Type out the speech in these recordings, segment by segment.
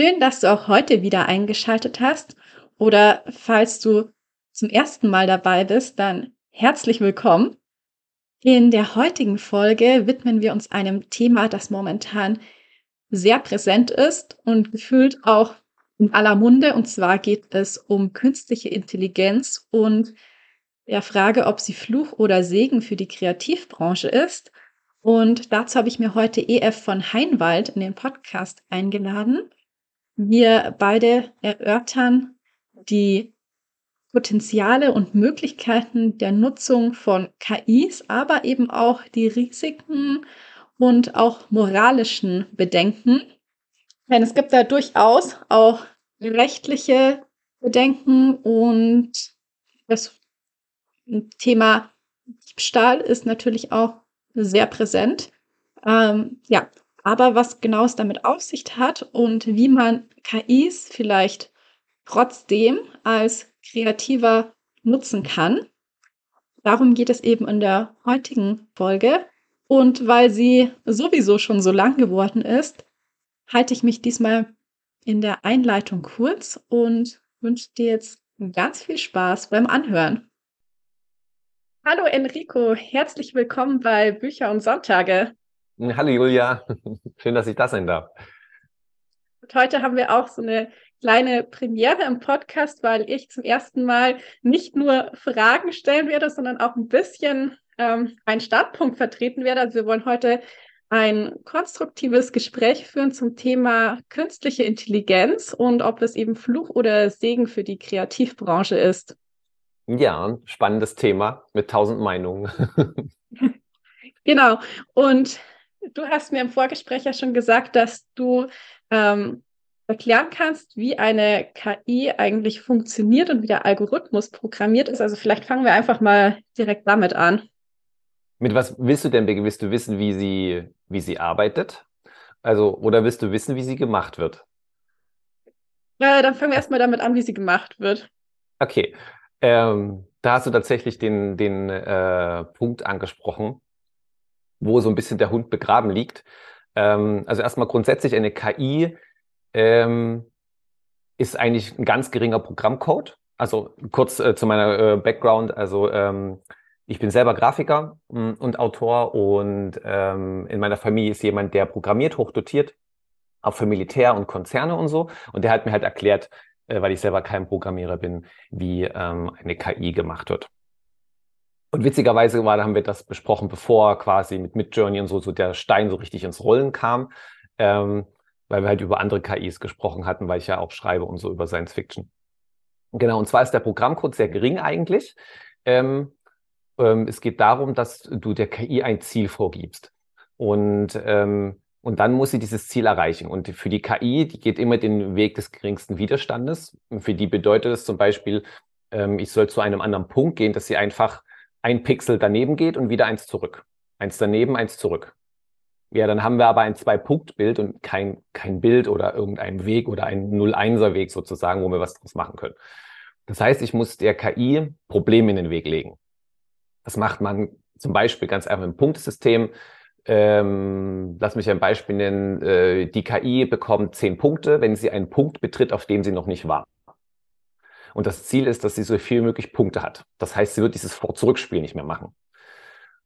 Schön, dass du auch heute wieder eingeschaltet hast oder falls du zum ersten Mal dabei bist, dann herzlich willkommen. In der heutigen Folge widmen wir uns einem Thema, das momentan sehr präsent ist und gefühlt auch in aller Munde. Und zwar geht es um künstliche Intelligenz und der Frage, ob sie Fluch oder Segen für die Kreativbranche ist. Und dazu habe ich mir heute EF von Heinwald in den Podcast eingeladen. Wir beide erörtern die Potenziale und Möglichkeiten der Nutzung von KIs, aber eben auch die Risiken und auch moralischen Bedenken. Denn es gibt da durchaus auch rechtliche Bedenken und das Thema Diebstahl ist natürlich auch sehr präsent. Ähm, ja, aber was genau es damit auf sich hat und wie man KIs vielleicht trotzdem als kreativer nutzen kann, darum geht es eben in der heutigen Folge. Und weil sie sowieso schon so lang geworden ist, halte ich mich diesmal in der Einleitung kurz und wünsche dir jetzt ganz viel Spaß beim Anhören. Hallo Enrico, herzlich willkommen bei Bücher und Sonntage. Hallo Julia, schön, dass ich da sein darf. Und heute haben wir auch so eine kleine Premiere im Podcast, weil ich zum ersten Mal nicht nur Fragen stellen werde, sondern auch ein bisschen ähm, einen Startpunkt vertreten werde. Also wir wollen heute ein konstruktives Gespräch führen zum Thema künstliche Intelligenz und ob es eben Fluch oder Segen für die Kreativbranche ist. Ja, spannendes Thema mit tausend Meinungen. genau. Und du hast mir im Vorgespräch ja schon gesagt, dass du ähm, erklären kannst, wie eine KI eigentlich funktioniert und wie der Algorithmus programmiert ist. Also vielleicht fangen wir einfach mal direkt damit an. Mit was willst du denn? Willst du wissen, wie sie, wie sie arbeitet? Also, oder willst du wissen, wie sie gemacht wird? Äh, dann fangen wir erstmal damit an, wie sie gemacht wird. Okay. Ähm, da hast du tatsächlich den, den äh, Punkt angesprochen, wo so ein bisschen der Hund begraben liegt. Ähm, also erstmal grundsätzlich eine KI ähm, ist eigentlich ein ganz geringer Programmcode. Also kurz äh, zu meiner äh, Background. Also ähm, ich bin selber Grafiker mh, hm, und Autor und ähm, in meiner Familie ist jemand, der programmiert, hochdotiert, auch für Militär und Konzerne und so. Und der hat mir halt erklärt, äh, weil ich selber kein Programmierer bin, wie ähm, eine KI gemacht wird. Und witzigerweise war, da haben wir das besprochen, bevor quasi mit Midjourney und so, so der Stein so richtig ins Rollen kam, ähm, weil wir halt über andere KIs gesprochen hatten, weil ich ja auch schreibe und so über Science Fiction. Genau, und zwar ist der Programmcode sehr gering eigentlich. Ähm, ähm, es geht darum, dass du der KI ein Ziel vorgibst. Und, ähm, und dann muss sie dieses Ziel erreichen. Und für die KI, die geht immer den Weg des geringsten Widerstandes. Und für die bedeutet es zum Beispiel, ähm, ich soll zu einem anderen Punkt gehen, dass sie einfach ein Pixel daneben geht und wieder eins zurück. Eins daneben, eins zurück. Ja, dann haben wir aber ein Zwei-Punkt-Bild und kein, kein Bild oder irgendein Weg oder ein 0-1er-Weg sozusagen, wo wir was draus machen können. Das heißt, ich muss der KI Probleme in den Weg legen. Das macht man zum Beispiel ganz einfach im Punktesystem. Ähm, lass mich ein Beispiel nennen. Äh, die KI bekommt zehn Punkte, wenn sie einen Punkt betritt, auf dem sie noch nicht war. Und das Ziel ist, dass sie so viel möglich Punkte hat. Das heißt, sie wird dieses Vor-Zurückspiel nicht mehr machen.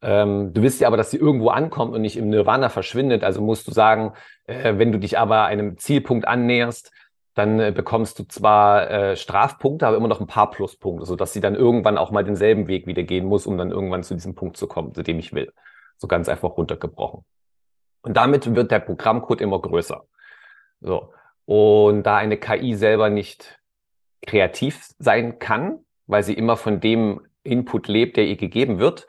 Ähm, du willst ja aber, dass sie irgendwo ankommt und nicht im Nirvana verschwindet. Also musst du sagen, äh, wenn du dich aber einem Zielpunkt annäherst, dann äh, bekommst du zwar äh, Strafpunkte, aber immer noch ein paar Pluspunkte, sodass sie dann irgendwann auch mal denselben Weg wieder gehen muss, um dann irgendwann zu diesem Punkt zu kommen, zu dem ich will. So ganz einfach runtergebrochen. Und damit wird der Programmcode immer größer. So. Und da eine KI selber nicht kreativ sein kann, weil sie immer von dem Input lebt, der ihr gegeben wird,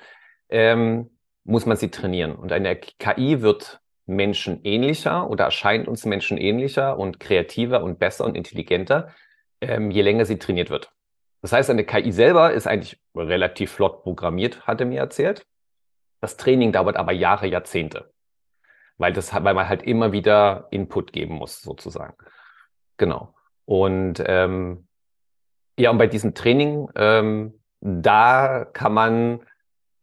ähm, muss man sie trainieren. Und eine KI wird menschenähnlicher oder erscheint uns menschenähnlicher und kreativer und besser und intelligenter, ähm, je länger sie trainiert wird. Das heißt, eine KI selber ist eigentlich relativ flott programmiert, hat er mir erzählt. Das Training dauert aber Jahre, Jahrzehnte, weil, das, weil man halt immer wieder Input geben muss, sozusagen. Genau. Und ähm, ja, und bei diesem Training, ähm, da kann man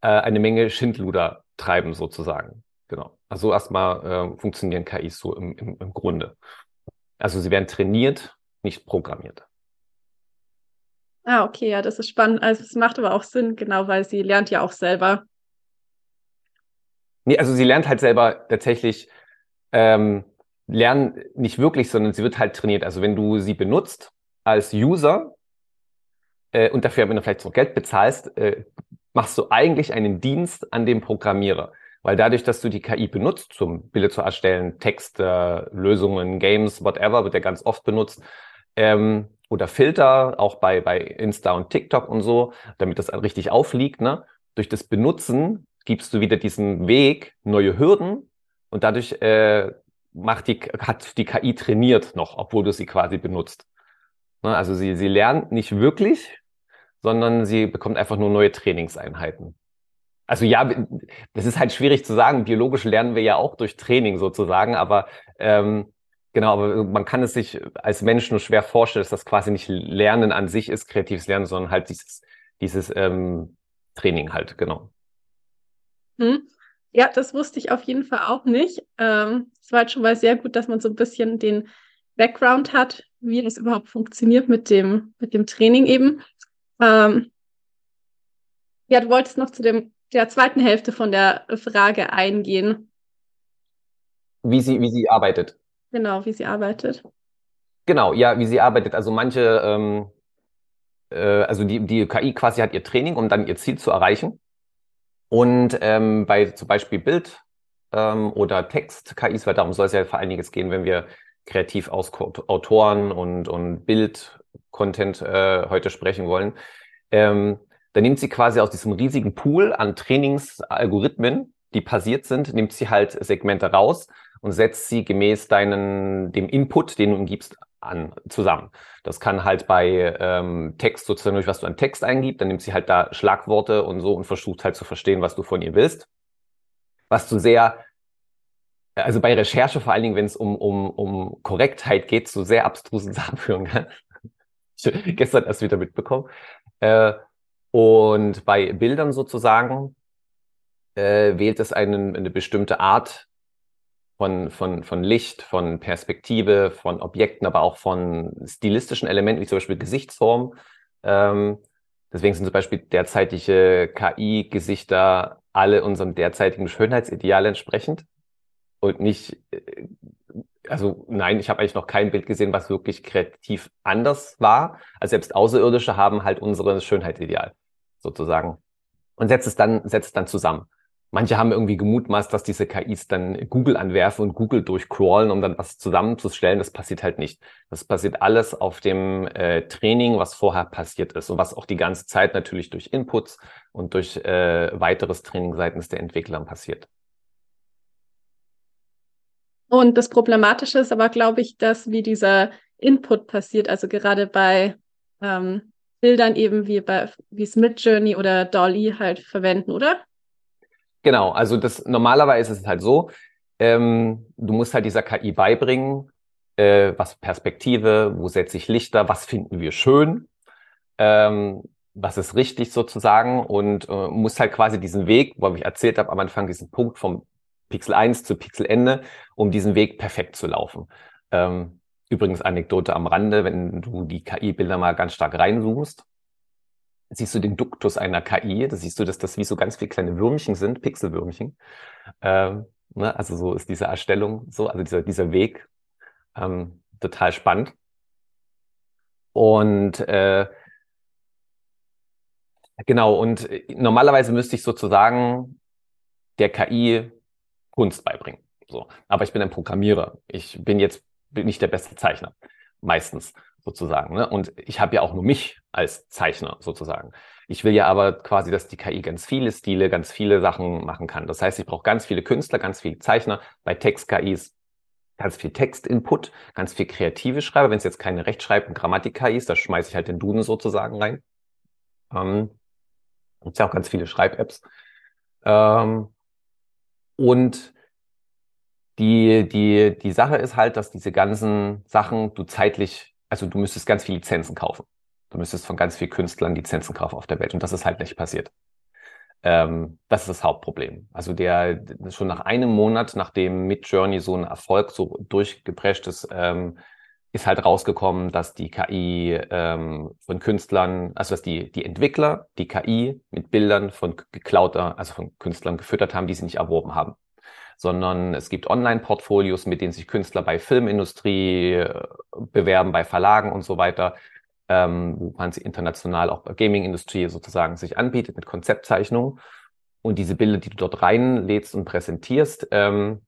äh, eine Menge Schindluder treiben, sozusagen. Genau. Also erstmal äh, funktionieren KIs so im, im, im Grunde. Also sie werden trainiert, nicht programmiert. Ah, okay, ja, das ist spannend. Also es macht aber auch Sinn, genau, weil sie lernt ja auch selber. Nee, also sie lernt halt selber tatsächlich ähm, lernen nicht wirklich, sondern sie wird halt trainiert. Also wenn du sie benutzt als User äh, und dafür, wenn du vielleicht so Geld bezahlst, äh, machst du eigentlich einen Dienst an dem Programmierer. Weil dadurch, dass du die KI benutzt, zum Bilder zu erstellen, Texte, Lösungen, Games, whatever, wird ja ganz oft benutzt, ähm, oder Filter, auch bei, bei Insta und TikTok und so, damit das richtig aufliegt. Ne? Durch das Benutzen gibst du wieder diesen Weg, neue Hürden und dadurch äh, macht die, hat die KI trainiert noch, obwohl du sie quasi benutzt. Ne? Also sie, sie lernt nicht wirklich, sondern sie bekommt einfach nur neue Trainingseinheiten. Also ja, das ist halt schwierig zu sagen. Biologisch lernen wir ja auch durch Training sozusagen, aber ähm, Genau, aber man kann es sich als Mensch nur schwer vorstellen, dass das quasi nicht Lernen an sich ist, kreatives Lernen, sondern halt dieses, dieses ähm, Training halt, genau. Hm. Ja, das wusste ich auf jeden Fall auch nicht. Ähm, es war halt schon mal sehr gut, dass man so ein bisschen den Background hat, wie das überhaupt funktioniert mit dem, mit dem Training eben. Ähm, ja, du wolltest noch zu dem, der zweiten Hälfte von der Frage eingehen. Wie sie, wie sie arbeitet. Genau, wie sie arbeitet. Genau, ja, wie sie arbeitet. Also manche, ähm, äh, also die, die KI quasi hat ihr Training, um dann ihr Ziel zu erreichen. Und ähm, bei zum Beispiel Bild ähm, oder Text-KIs, weil darum soll es ja vor allen Dingen gehen, wenn wir kreativ aus Autoren und, und Bild-Content äh, heute sprechen wollen. Ähm, dann nimmt sie quasi aus diesem riesigen Pool an Trainingsalgorithmen, die passiert sind, nimmt sie halt Segmente raus und setzt sie gemäß deinen, dem Input, den du ihm gibst, an, zusammen. Das kann halt bei ähm, Text sozusagen durch was du an Text eingibst, dann nimmt sie halt da Schlagworte und so und versucht halt zu verstehen, was du von ihr willst. Was du sehr, also bei Recherche vor allen Dingen, wenn es um, um, um Korrektheit geht, so sehr abstrusen Sachen führen kann. gestern erst wieder mitbekommen. Äh, und bei Bildern sozusagen äh, wählt es einen, eine bestimmte Art von, von, von Licht, von Perspektive, von Objekten, aber auch von stilistischen Elementen, wie zum Beispiel Gesichtsform. Ähm, deswegen sind zum Beispiel derzeitige KI-Gesichter alle unserem derzeitigen Schönheitsideal entsprechend und nicht, äh, also nein, ich habe eigentlich noch kein Bild gesehen, was wirklich kreativ anders war. Also selbst Außerirdische haben halt unsere Schönheitsideal sozusagen und setzt es dann, setzt es dann zusammen. Manche haben irgendwie gemutmaßt, dass diese KIs dann Google anwerfen und Google durchcrawlen, um dann was zusammenzustellen. Das passiert halt nicht. Das passiert alles auf dem äh, Training, was vorher passiert ist und was auch die ganze Zeit natürlich durch Inputs und durch äh, weiteres Training seitens der Entwickler passiert. Und das Problematische ist aber, glaube ich, dass wie dieser Input passiert, also gerade bei ähm, Bildern eben wie bei wie es Midjourney oder Dolly halt verwenden, oder? Genau, also das normalerweise ist es halt so, ähm, du musst halt dieser KI beibringen, äh, was Perspektive, wo setze ich Lichter, was finden wir schön, ähm, was ist richtig sozusagen und äh, musst halt quasi diesen Weg, wo ich erzählt habe am Anfang, diesen Punkt vom Pixel 1 zu Pixel Ende, um diesen Weg perfekt zu laufen. Ähm, übrigens Anekdote am Rande, wenn du die KI-Bilder mal ganz stark reinzoomst, siehst du den Duktus einer KI, da siehst du, dass das wie so ganz viele kleine Würmchen sind, Pixelwürmchen. Ähm, ne? Also so ist diese Erstellung so, also dieser, dieser Weg ähm, total spannend. Und äh, genau, und normalerweise müsste ich sozusagen der KI Kunst beibringen. So. Aber ich bin ein Programmierer. Ich bin jetzt nicht der beste Zeichner. meistens sozusagen. Ne? Und ich habe ja auch nur mich als Zeichner sozusagen. Ich will ja aber quasi, dass die KI ganz viele Stile, ganz viele Sachen machen kann. Das heißt, ich brauche ganz viele Künstler, ganz viele Zeichner. Bei Text-KIs ganz viel Textinput, ganz viel kreative Schreiber. Wenn es jetzt keine Rechtschreib- und Grammatik-KI ist, da schmeiße ich halt den Duden sozusagen rein. Ähm, gibt ja auch ganz viele Schreib-Apps. Ähm, und die, die, die Sache ist halt, dass diese ganzen Sachen du zeitlich, also du müsstest ganz viele Lizenzen kaufen. Du müsstest von ganz vielen Künstlern Lizenzen kaufen auf der Welt. Und das ist halt nicht passiert. Ähm, das ist das Hauptproblem. Also der schon nach einem Monat, nachdem Midjourney so ein Erfolg so durchgeprescht ist, ähm, ist halt rausgekommen, dass die KI ähm, von Künstlern, also dass die, die Entwickler die KI mit Bildern von geklauter, also von Künstlern gefüttert haben, die sie nicht erworben haben. Sondern es gibt Online-Portfolios, mit denen sich Künstler bei Filmindustrie äh, bewerben, bei Verlagen und so weiter, ähm, wo man sie international auch bei Gaming-Industrie sozusagen sich anbietet mit Konzeptzeichnungen. Und diese Bilder, die du dort reinlädst und präsentierst, ähm,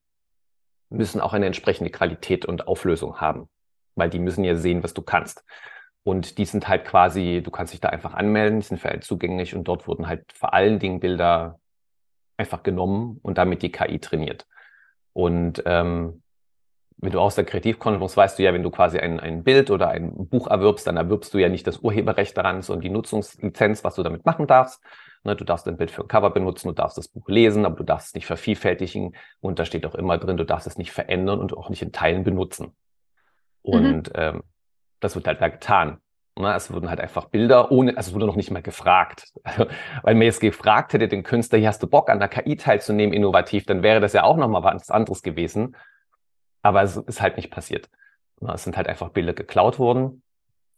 müssen auch eine entsprechende Qualität und Auflösung haben weil die müssen ja sehen, was du kannst. Und die sind halt quasi, du kannst dich da einfach anmelden, die sind für alle zugänglich und dort wurden halt vor allen Dingen Bilder einfach genommen und damit die KI trainiert. Und ähm, wenn du aus der Kreativkosmos weißt du ja, wenn du quasi ein, ein Bild oder ein Buch erwirbst, dann erwirbst du ja nicht das Urheberrecht daran, sondern die Nutzungslizenz, was du damit machen darfst. Ne, du darfst ein Bild für ein Cover benutzen, du darfst das Buch lesen, aber du darfst es nicht vervielfältigen. Und da steht auch immer drin, du darfst es nicht verändern und auch nicht in Teilen benutzen. Mhm. Und mhm. ähm, das wird halt da getan. Ne? Es wurden halt einfach Bilder ohne, also es wurde noch nicht mal gefragt. Also, weil mir jetzt gefragt hätte, den Künstler, hier hast du Bock an der KI teilzunehmen, innovativ, dann wäre das ja auch nochmal was anderes gewesen. Aber es ist halt nicht passiert. Ne? Es sind halt einfach Bilder geklaut worden,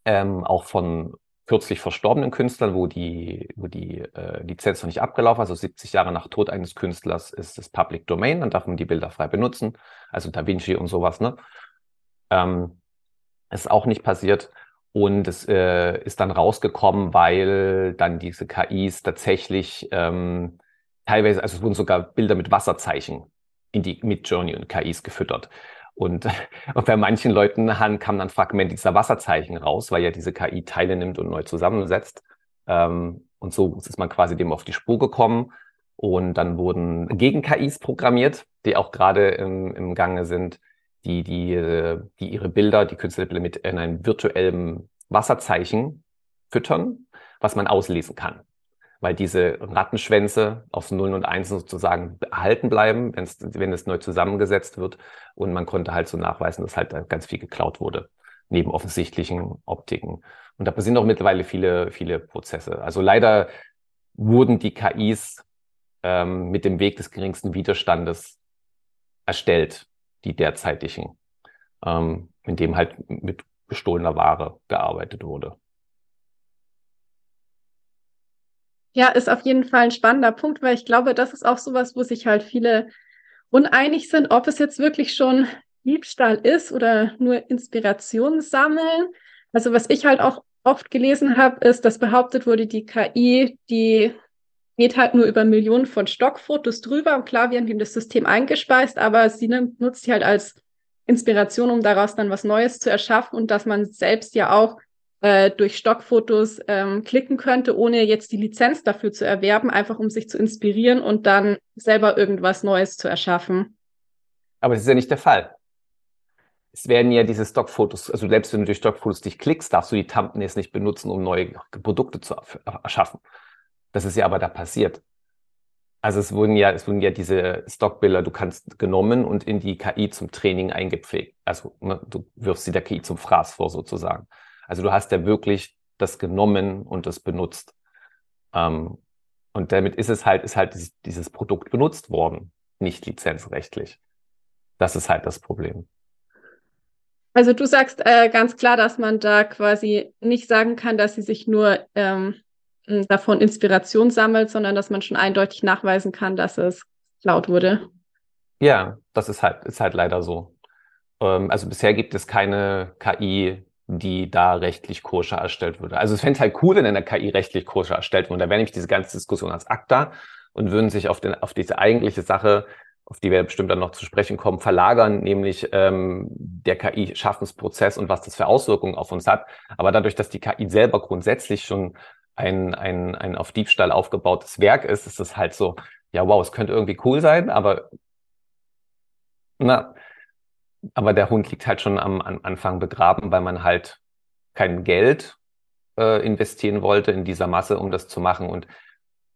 ähm, auch von kürzlich verstorbenen Künstlern, wo die, wo die äh, Lizenz noch nicht abgelaufen, also 70 Jahre nach Tod eines Künstlers ist das Public Domain, dann darf man die Bilder frei benutzen, also Da Vinci und sowas, ne? Ähm, ist auch nicht passiert. Und es äh, ist dann rausgekommen, weil dann diese KIs tatsächlich ähm, teilweise, also es wurden sogar Bilder mit Wasserzeichen in die Midjourney und KIs gefüttert. Und, und bei manchen Leuten kam dann Fragment dieser Wasserzeichen raus, weil ja diese KI Teile nimmt und neu zusammensetzt. Ähm, und so ist man quasi dem auf die Spur gekommen. Und dann wurden Gegen-KIs programmiert, die auch gerade im, im Gange sind, die, die, äh, die ihre Bilder, die Künstlerbilder mit in einem virtuellen Wasserzeichen füttern, was man auslesen kann. Weil diese Rattenschwänze aus Nullen und Einsen sozusagen erhalten bleiben, wenn's, wenn es neu zusammengesetzt wird. Und man konnte halt so nachweisen, dass halt ganz viel geklaut wurde, neben offensichtlichen Optiken. Und da passieren auch mittlerweile viele, viele Prozesse. Also leider wurden die KIs ähm, mit dem Weg des geringsten Widerstandes erstellt die derzeitigen, ähm, in dem halt mit gestohlener Ware gearbeitet wurde. Ja, ist auf jeden Fall ein spannender Punkt, weil ich glaube, das ist auch sowas, wo sich halt viele uneinig sind, ob es jetzt wirklich schon Diebstahl ist oder nur Inspiration sammeln. Also was ich halt auch oft gelesen habe, ist, dass behauptet wurde, die KI, die geht halt nur über Millionen von Stockfotos drüber. Und klar, wir haben das System eingespeist, aber sie nutzt sie halt als Inspiration, um daraus dann was Neues zu erschaffen und dass man selbst ja auch äh, durch Stockfotos ähm, klicken könnte, ohne jetzt die Lizenz dafür zu erwerben, einfach um sich zu inspirieren und dann selber irgendwas Neues zu erschaffen. Aber das ist ja nicht der Fall. Es werden ja diese Stockfotos, also selbst wenn du durch Stockfotos dich klickst, darfst du die Thumbnails nicht benutzen, um neue Produkte zu erschaffen. Das ist ja aber da passiert. Also es wurden ja, es wurden ja diese Stockbilder, du kannst genommen und in die KI zum Training eingepflegt. Also ne, du wirfst sie der KI zum Fraß vor sozusagen. Also du hast ja wirklich das genommen und das benutzt. Ähm, und damit ist es halt, ist halt dieses, dieses Produkt benutzt worden, nicht lizenzrechtlich. Das ist halt das Problem. Also du sagst äh, ganz klar, dass man da quasi nicht sagen kann, dass sie sich nur ähm, davon Inspiration sammelt, sondern dass man schon eindeutig nachweisen kann, dass es laut wurde. Ja, das ist halt, ist halt leider so. Ähm, also bisher gibt es keine KI, die da rechtlich koscher erstellt würde. Also es fände halt cool, wenn eine KI rechtlich koscher erstellt würde. Da wäre nämlich diese ganze Diskussion als ACTA und würden sich auf, den, auf diese eigentliche Sache auf die wir bestimmt dann noch zu sprechen kommen, verlagern, nämlich ähm, der KI-Schaffensprozess und was das für Auswirkungen auf uns hat. Aber dadurch, dass die KI selber grundsätzlich schon ein, ein, ein auf Diebstahl aufgebautes Werk ist, ist es halt so, ja, wow, es könnte irgendwie cool sein, aber na, aber der Hund liegt halt schon am, am Anfang begraben, weil man halt kein Geld äh, investieren wollte in dieser Masse, um das zu machen. Und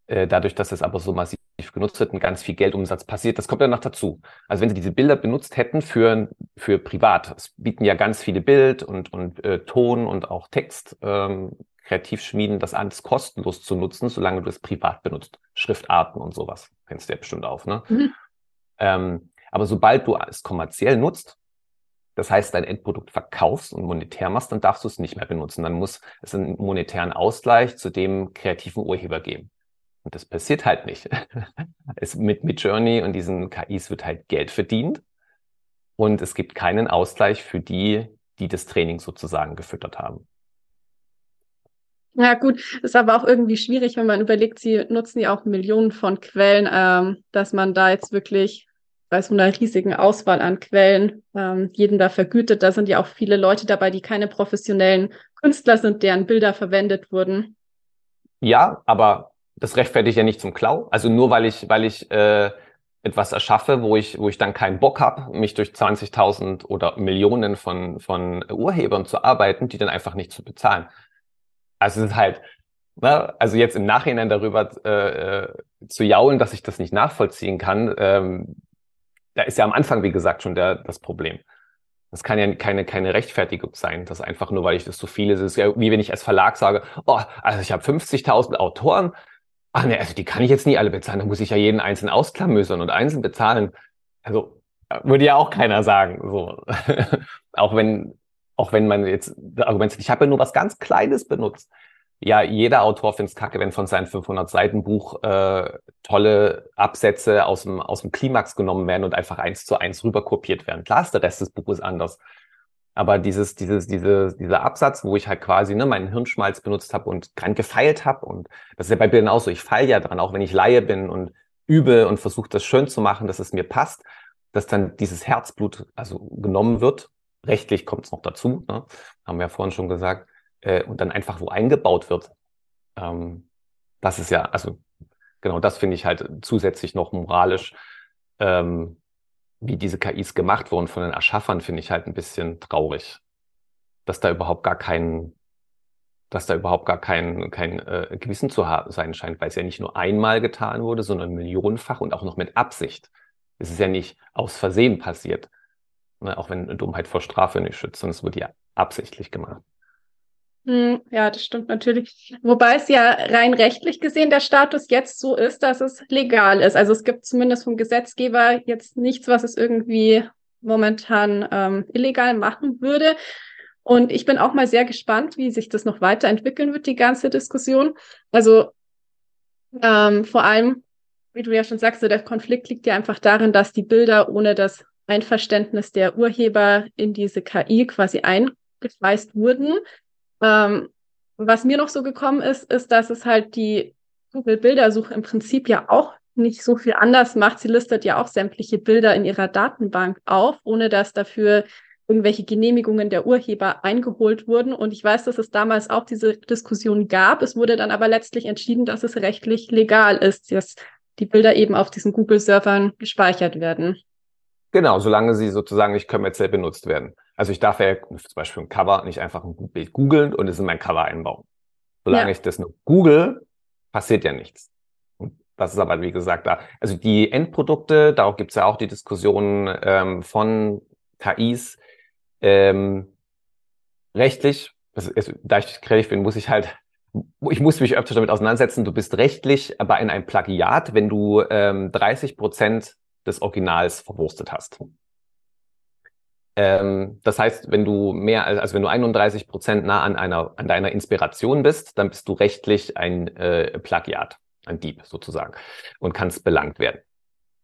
äh, dadurch, dass es aber so massiv genutzt wird und ganz viel Geldumsatz passiert, das kommt ja noch dazu. Also wenn sie diese Bilder benutzt hätten für, für privat, es bieten ja ganz viele Bild und, und äh, Ton und auch Text, ähm, Kreativschmieden, das alles kostenlos zu nutzen, solange du es privat benutzt. Schriftarten und sowas. Kennst du ja bestimmt auf, ne? Mhm. Ähm, aber sobald du es kommerziell nutzt, das heißt, dein Endprodukt verkaufst und monetär machst, dann darfst du es nicht mehr benutzen. Dann muss es einen monetären Ausgleich zu dem kreativen Urheber geben. Und das passiert halt nicht. es mit, mit Journey und diesen KIs wird halt Geld verdient. Und es gibt keinen Ausgleich für die, die das Training sozusagen gefüttert haben. Ja, gut, ist aber auch irgendwie schwierig, wenn man überlegt, sie nutzen ja auch Millionen von Quellen, ähm, dass man da jetzt wirklich bei so einer riesigen Auswahl an Quellen ähm, jeden da vergütet. Da sind ja auch viele Leute dabei, die keine professionellen Künstler sind, deren Bilder verwendet wurden. Ja, aber das rechtfertigt ja nicht zum Klau. Also nur weil ich, weil ich äh, etwas erschaffe, wo ich, wo ich dann keinen Bock habe, mich durch 20.000 oder Millionen von, von Urhebern zu arbeiten, die dann einfach nicht zu bezahlen. Also es ist halt, ne, also jetzt im Nachhinein darüber äh, äh, zu jaulen, dass ich das nicht nachvollziehen kann, ähm, da ist ja am Anfang, wie gesagt, schon der, das Problem. Das kann ja keine, keine Rechtfertigung sein, das einfach nur, weil ich das so viele, ist ja wie wenn ich als Verlag sage, oh, also ich habe 50.000 Autoren, ach ne, also die kann ich jetzt nie alle bezahlen, da muss ich ja jeden einzelnen ausklamüsern und einzeln bezahlen. Also würde ja auch keiner sagen, so. auch wenn, auch wenn man jetzt Argument sagt, ich habe ja nur was ganz Kleines benutzt ja, jeder Autor findet es kacke, wenn von seinem 500 Seiten Buch äh, tolle Absätze aus dem, aus dem Klimax genommen werden und einfach eins zu eins rüberkopiert werden. Klar ist der Rest des Buches anders. Aber dieses, dieses, diese, dieser Absatz, wo ich halt quasi ne, meinen Hirnschmalz benutzt habe und dran gefeilt habe, und das ist ja bei Bildern auch so, ich feile ja dran, auch wenn ich Laie bin und übe und versuche das schön zu machen, dass es mir passt, dass dann dieses Herzblut also genommen wird. Rechtlich kommt es noch dazu, ne? haben wir ja vorhin schon gesagt äh, und dann einfach wo eingebaut wird. Ähm, das ist ja, also genau, das finde ich halt zusätzlich noch moralisch, ähm, wie diese KIs gemacht wurden von den Erschaffern, finde ich halt ein bisschen traurig, dass da überhaupt gar kein, dass da überhaupt gar kein, kein äh, Gewissen zu sein scheint, weil es ja nicht nur einmal getan wurde, sondern millionenfach und auch noch mit Absicht. Es ist ja nicht aus Versehen passiert? Auch wenn Dummheit vor Strafe nicht schützt, sondern es wurde ja absichtlich gemacht. Hm, ja, das stimmt natürlich. Wobei es ja rein rechtlich gesehen der Status jetzt so ist, dass es legal ist. Also es gibt zumindest vom Gesetzgeber jetzt nichts, was es irgendwie momentan ähm, illegal machen würde. Und ich bin auch mal sehr gespannt, wie sich das noch weiterentwickeln wird, die ganze Diskussion. Also ähm, vor allem, wie du ja schon sagst, der Konflikt liegt ja einfach darin, dass die Bilder ohne das Einverständnis der Urheber in diese KI quasi eingeschweißt wurden. Ähm, was mir noch so gekommen ist, ist, dass es halt die Google-Bildersuche im Prinzip ja auch nicht so viel anders macht. Sie listet ja auch sämtliche Bilder in ihrer Datenbank auf, ohne dass dafür irgendwelche Genehmigungen der Urheber eingeholt wurden. Und ich weiß, dass es damals auch diese Diskussion gab. Es wurde dann aber letztlich entschieden, dass es rechtlich legal ist, dass die Bilder eben auf diesen Google-Servern gespeichert werden. Genau, solange sie sozusagen nicht kommerziell benutzt werden. Also ich darf ja zum Beispiel ein Cover nicht einfach ein Bild googeln und es in mein Cover einbauen. Solange ja. ich das nur google, passiert ja nichts. Und das ist aber, wie gesagt, da. Also die Endprodukte, darauf gibt es ja auch die Diskussion ähm, von KIs. Ähm, rechtlich, also, da ich kreativ bin, muss ich halt, ich muss mich öfter damit auseinandersetzen. Du bist rechtlich aber in einem Plagiat, wenn du ähm, 30 Prozent des Originals verwurstet hast. Ähm, das heißt, wenn du mehr, also wenn du 31 Prozent nah an einer, an deiner Inspiration bist, dann bist du rechtlich ein äh, Plagiat, ein Dieb sozusagen und kannst belangt werden.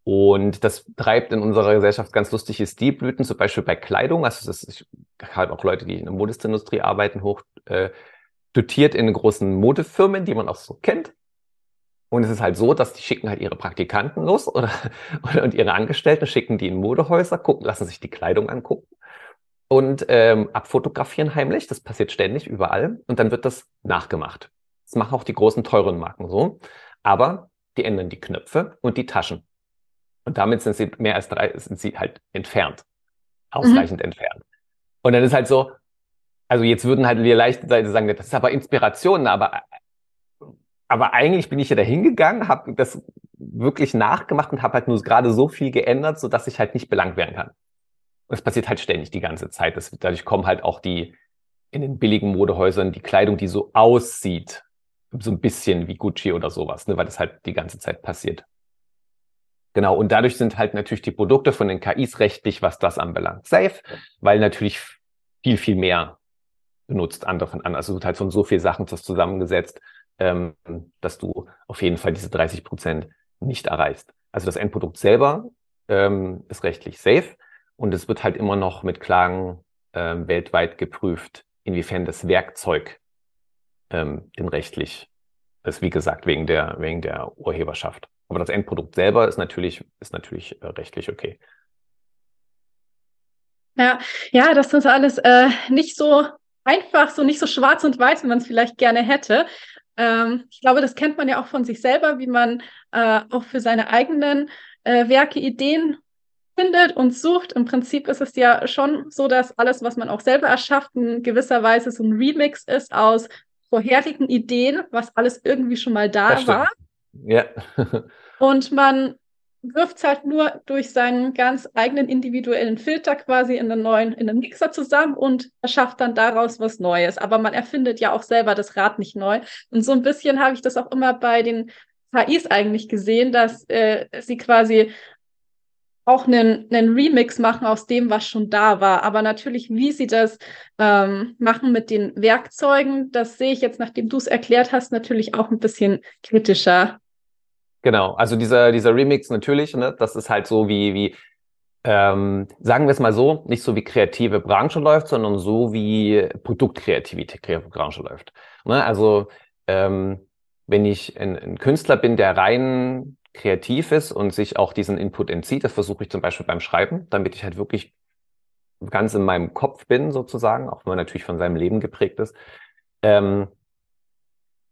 Und das treibt in unserer Gesellschaft ganz lustige Stilblüten, zum Beispiel bei Kleidung. Also das ist halt auch Leute, die in der Modestindustrie arbeiten, hoch äh, dotiert in großen Modefirmen, die man auch so kennt. Und es ist halt so, dass die schicken halt ihre Praktikanten los oder, oder und ihre Angestellten schicken die in Modehäuser, gucken, lassen sich die Kleidung angucken und ähm, abfotografieren heimlich. Das passiert ständig überall und dann wird das nachgemacht. Das machen auch die großen teuren Marken so. Aber die ändern die Knöpfe und die Taschen. Und damit sind sie mehr als drei, sind sie halt entfernt. Ausreichend mhm. entfernt. Und dann ist halt so, also jetzt würden halt wir leicht sagen, das ist aber Inspiration, aber, aber eigentlich bin ich ja da hingegangen, habe das wirklich nachgemacht und habe halt nur gerade so viel geändert, so dass ich halt nicht belangt werden kann. Und es passiert halt ständig die ganze Zeit. Das, dadurch kommen halt auch die in den billigen Modehäusern die Kleidung, die so aussieht, so ein bisschen wie Gucci oder sowas, ne, weil das halt die ganze Zeit passiert. Genau, und dadurch sind halt natürlich die Produkte von den KIs rechtlich, was das anbelangt, safe, weil natürlich viel, viel mehr benutzt andere von anderen. Also wird halt von so viel Sachen zusammengesetzt, ähm, dass du auf jeden Fall diese 30 Prozent nicht erreichst. Also das Endprodukt selber ähm, ist rechtlich safe und es wird halt immer noch mit Klagen ähm, weltweit geprüft, inwiefern das Werkzeug ähm, denn rechtlich ist, wie gesagt, wegen der, wegen der Urheberschaft. Aber das Endprodukt selber ist natürlich, ist natürlich äh, rechtlich okay. Ja, ja, das ist alles äh, nicht so einfach, so nicht so schwarz und weiß, wie man es vielleicht gerne hätte. Ähm, ich glaube, das kennt man ja auch von sich selber, wie man äh, auch für seine eigenen äh, Werke Ideen findet und sucht. Im Prinzip ist es ja schon so, dass alles, was man auch selber erschafft, in gewisser Weise so ein Remix ist aus vorherigen Ideen, was alles irgendwie schon mal da war. Ja. und man wirft es halt nur durch seinen ganz eigenen individuellen Filter quasi in einen neuen, in einen Mixer zusammen und erschafft dann daraus was Neues. Aber man erfindet ja auch selber das Rad nicht neu. Und so ein bisschen habe ich das auch immer bei den KIs eigentlich gesehen, dass äh, sie quasi auch einen, einen Remix machen aus dem, was schon da war. Aber natürlich, wie sie das ähm, machen mit den Werkzeugen, das sehe ich jetzt, nachdem du es erklärt hast, natürlich auch ein bisschen kritischer. Genau, also dieser, dieser Remix natürlich, ne, das ist halt so wie, wie ähm, sagen wir es mal so, nicht so wie kreative Branche läuft, sondern so wie Produktkreativität kreative Branche läuft. Ne? Also ähm, wenn ich ein, ein Künstler bin, der rein kreativ ist und sich auch diesen Input entzieht. Das versuche ich zum Beispiel beim Schreiben, damit ich halt wirklich ganz in meinem Kopf bin, sozusagen, auch wenn man natürlich von seinem Leben geprägt ist. Ähm,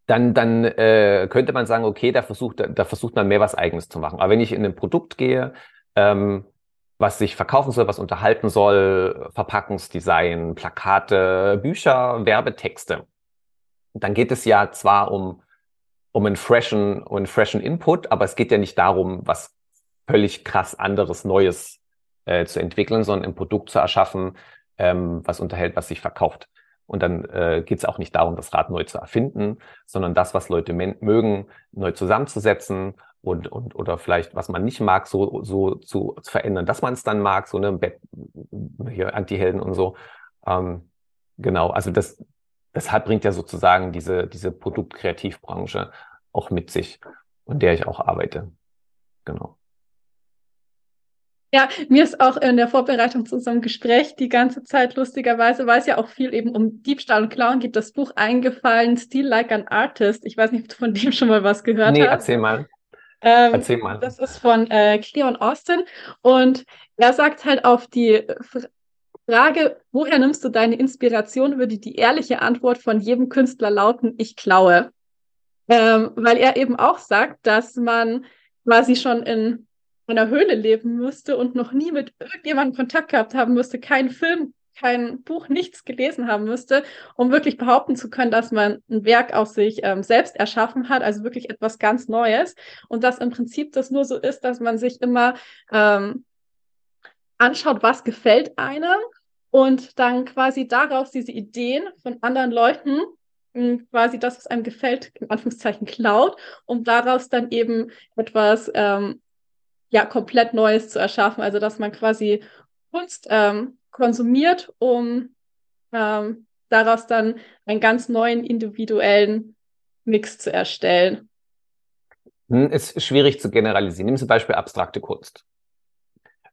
dann, dann äh, könnte man sagen, okay, da versucht, da, versucht man mehr was Eigenes zu machen. Aber wenn ich in ein Produkt gehe, ähm, was sich verkaufen soll, was unterhalten soll, Verpackungsdesign, Plakate, Bücher, Werbetexte, dann geht es ja zwar um um einen freshen, um einen freshen Input, aber es geht ja nicht darum, was völlig krass anderes, Neues äh, zu entwickeln, sondern ein Produkt zu erschaffen, ähm, was unterhält, was sich verkauft. Und dann äh, geht es auch nicht darum, das Rad neu zu erfinden, sondern das, was Leute mögen, neu zusammenzusetzen und, und oder vielleicht, was man nicht mag, so, so zu, zu verändern, dass man es dann mag, so eine Bett, hier Anti-Helden und so. Ähm, genau, also das, deshalb bringt ja sozusagen diese, diese Produktkreativbranche auch mit sich, in der ich auch arbeite. Genau. Ja, mir ist auch in der Vorbereitung zu unserem Gespräch die ganze Zeit lustigerweise, weil es ja auch viel eben um Diebstahl und Klauen geht, das Buch eingefallen, Steal Like an Artist. Ich weiß nicht, ob du von dem schon mal was gehört nee, hast. Nee, erzähl mal. Ähm, erzähl mal. Das ist von äh, Cleon Austin und er sagt halt auf die Frage, woher nimmst du deine Inspiration, würde die ehrliche Antwort von jedem Künstler lauten, ich klaue. Ähm, weil er eben auch sagt, dass man quasi schon in einer Höhle leben müsste und noch nie mit irgendjemandem Kontakt gehabt haben müsste, keinen Film, kein Buch, nichts gelesen haben müsste, um wirklich behaupten zu können, dass man ein Werk aus sich ähm, selbst erschaffen hat, also wirklich etwas ganz Neues. Und dass im Prinzip das nur so ist, dass man sich immer ähm, anschaut, was gefällt einem und dann quasi daraus diese Ideen von anderen Leuten hm, quasi das, was einem gefällt, in Anführungszeichen klaut, um daraus dann eben etwas ähm, ja komplett Neues zu erschaffen. Also dass man quasi Kunst ähm, konsumiert, um ähm, daraus dann einen ganz neuen individuellen Mix zu erstellen. Hm, ist schwierig zu generalisieren. Nimm zum Beispiel abstrakte Kunst.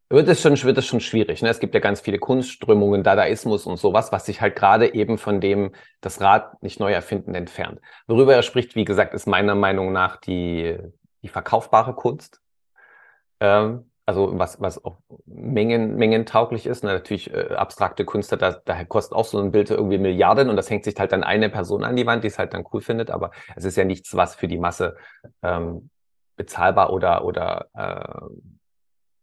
wird es schon, wird es schon schwierig. Ne? Es gibt ja ganz viele Kunstströmungen, Dadaismus und sowas, was sich halt gerade eben von dem das Rad nicht neu erfinden entfernt. Worüber er spricht, wie gesagt, ist meiner Meinung nach die, die verkaufbare Kunst. Ähm, also was, was auch mengen, mengentauglich ist. Ne? Natürlich äh, abstrakte Künstler, da, da kostet auch so ein Bild irgendwie Milliarden und das hängt sich halt dann eine Person an die Wand, die es halt dann cool findet, aber es ist ja nichts, was für die Masse ähm, bezahlbar oder, oder äh,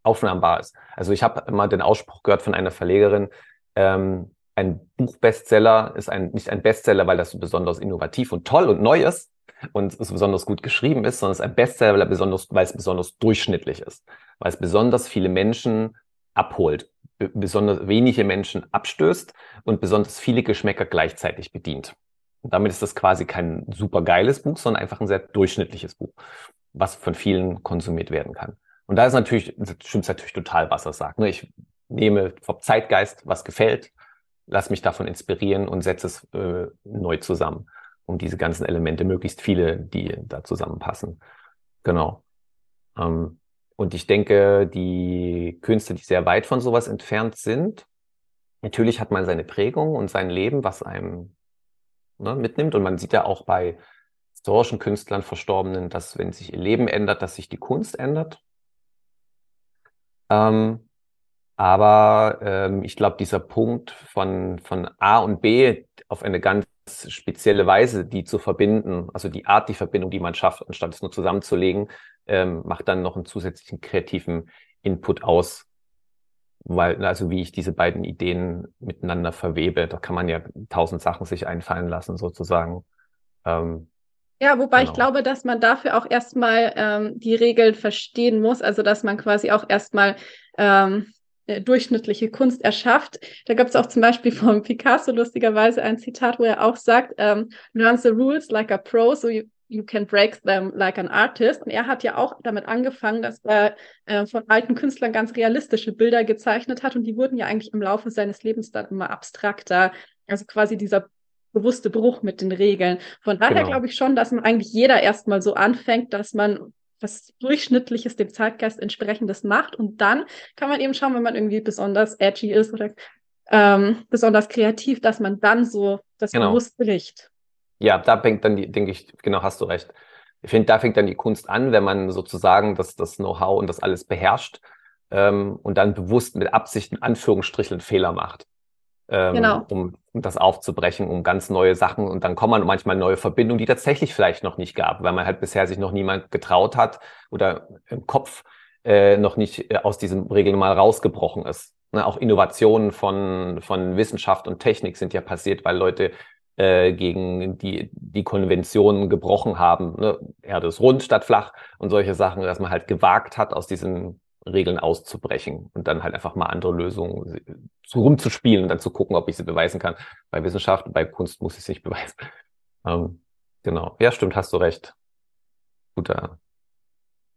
aufnahmbar ist. Also ich habe immer den Ausspruch gehört von einer Verlegerin, ähm, ein Buchbestseller ist ein, nicht ein Bestseller, weil das so besonders innovativ und toll und neu ist und es besonders gut geschrieben ist, sondern es ist ein Bestseller, weil, er besonders, weil es besonders durchschnittlich ist, weil es besonders viele Menschen abholt, besonders wenige Menschen abstößt und besonders viele Geschmäcker gleichzeitig bedient. Und damit ist das quasi kein super geiles Buch, sondern einfach ein sehr durchschnittliches Buch, was von vielen konsumiert werden kann. Und da ist natürlich, stimmt natürlich total, was er sagt. Ne? Ich nehme vom Zeitgeist, was gefällt, lass mich davon inspirieren und setze es äh, neu zusammen, um diese ganzen Elemente, möglichst viele, die da zusammenpassen. Genau. Ähm, und ich denke, die Künste, die sehr weit von sowas entfernt sind, natürlich hat man seine Prägung und sein Leben, was einem ne, mitnimmt. Und man sieht ja auch bei historischen Künstlern, Verstorbenen, dass wenn sich ihr Leben ändert, dass sich die Kunst ändert. Ähm, aber ähm, ich glaube, dieser Punkt von, von A und B auf eine ganz spezielle Weise, die zu verbinden, also die Art, die Verbindung, die man schafft, anstatt es nur zusammenzulegen, ähm, macht dann noch einen zusätzlichen kreativen Input aus. Weil, also wie ich diese beiden Ideen miteinander verwebe, da kann man ja tausend Sachen sich einfallen lassen, sozusagen. Ähm, ja, wobei genau. ich glaube, dass man dafür auch erstmal ähm, die Regeln verstehen muss, also dass man quasi auch erstmal ähm, äh, durchschnittliche Kunst erschafft. Da gibt es auch zum Beispiel von Picasso lustigerweise ein Zitat, wo er auch sagt, ähm, learn the rules like a pro, so you, you can break them like an artist. Und er hat ja auch damit angefangen, dass er äh, von alten Künstlern ganz realistische Bilder gezeichnet hat und die wurden ja eigentlich im Laufe seines Lebens dann immer abstrakter. Also quasi dieser bewusste Bruch mit den Regeln. Von daher genau. glaube ich schon, dass man eigentlich jeder erstmal so anfängt, dass man was Durchschnittliches dem Zeitgeist entsprechendes macht. Und dann kann man eben schauen, wenn man irgendwie besonders edgy ist oder ähm, besonders kreativ, dass man dann so das genau. bewusst bricht. Ja, da fängt dann die, denke ich, genau hast du recht. Ich finde, da fängt dann die Kunst an, wenn man sozusagen das, das Know-how und das alles beherrscht ähm, und dann bewusst mit Absicht in Anführungsstrichen Fehler macht ähm, genau. um, um das aufzubrechen, um ganz neue Sachen und dann kommen man manchmal neue Verbindungen, die tatsächlich vielleicht noch nicht gab, weil man halt bisher sich noch niemand getraut hat oder im Kopf äh, noch nicht äh, aus diesem Regeln mal rausgebrochen ist. Ne, auch Innovationen von, von Wissenschaft und Technik sind ja passiert, weil Leute äh, gegen die, die Konventionen gebrochen haben. Ne? Erde ist rund statt flach und solche Sachen, dass man halt gewagt hat, aus diesen Regeln auszubrechen und dann halt einfach mal andere Lösungen so rumzuspielen und dann zu gucken, ob ich sie beweisen kann. Bei Wissenschaft, bei Kunst muss ich es nicht beweisen. Ähm, genau. Ja, stimmt, hast du recht. Guter,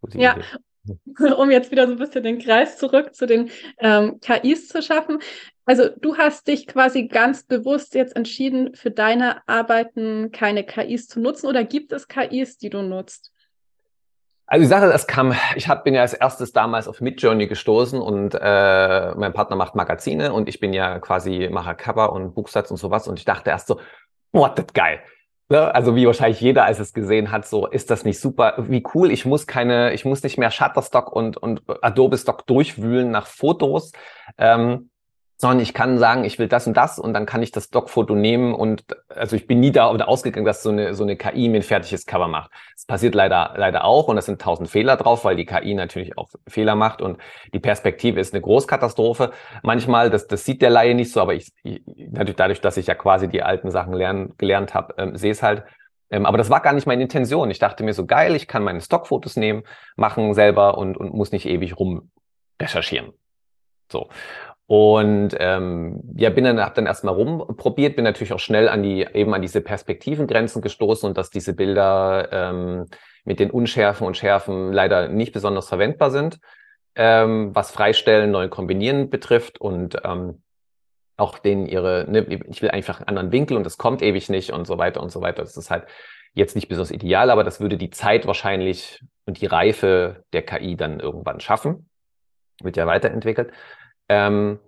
gute ja. Idee. Um jetzt wieder so ein bisschen den Kreis zurück zu den ähm, KIs zu schaffen. Also du hast dich quasi ganz bewusst jetzt entschieden, für deine Arbeiten keine KIs zu nutzen oder gibt es KIs, die du nutzt? Also die Sache, das kam, ich hab, bin ja als erstes damals auf Midjourney gestoßen und äh, mein Partner macht Magazine und ich bin ja quasi macher Cover und Buchsatz und sowas und ich dachte erst so, what, das geil. Ne? Also wie wahrscheinlich jeder, als es gesehen hat, so ist das nicht super, wie cool, ich muss keine, ich muss nicht mehr Shutterstock und, und Adobe Stock durchwühlen nach Fotos. Ähm, sondern ich kann sagen, ich will das und das und dann kann ich das Stockfoto nehmen und also ich bin nie da ausgegangen, dass so eine so eine KI mir ein fertiges Cover macht. Das passiert leider leider auch und es sind tausend Fehler drauf, weil die KI natürlich auch Fehler macht und die Perspektive ist eine Großkatastrophe. Manchmal, das das sieht der Laie nicht so, aber ich, ich natürlich dadurch, dass ich ja quasi die alten Sachen lernen, gelernt habe, ähm, sehe es halt. Ähm, aber das war gar nicht meine Intention. Ich dachte mir so geil, ich kann meine Stockfotos nehmen, machen selber und und muss nicht ewig rum recherchieren. So. Und ähm, ja, bin dann, hab dann erstmal rumprobiert, bin natürlich auch schnell an die, eben an diese Perspektivengrenzen gestoßen und dass diese Bilder ähm, mit den Unschärfen und Schärfen leider nicht besonders verwendbar sind, ähm, was Freistellen, neu kombinieren betrifft und ähm, auch denen ihre, ne, ich will einfach einen anderen Winkel und das kommt ewig nicht und so weiter und so weiter. Das ist halt jetzt nicht besonders ideal, aber das würde die Zeit wahrscheinlich und die Reife der KI dann irgendwann schaffen. wird ja weiterentwickelt. Ähm,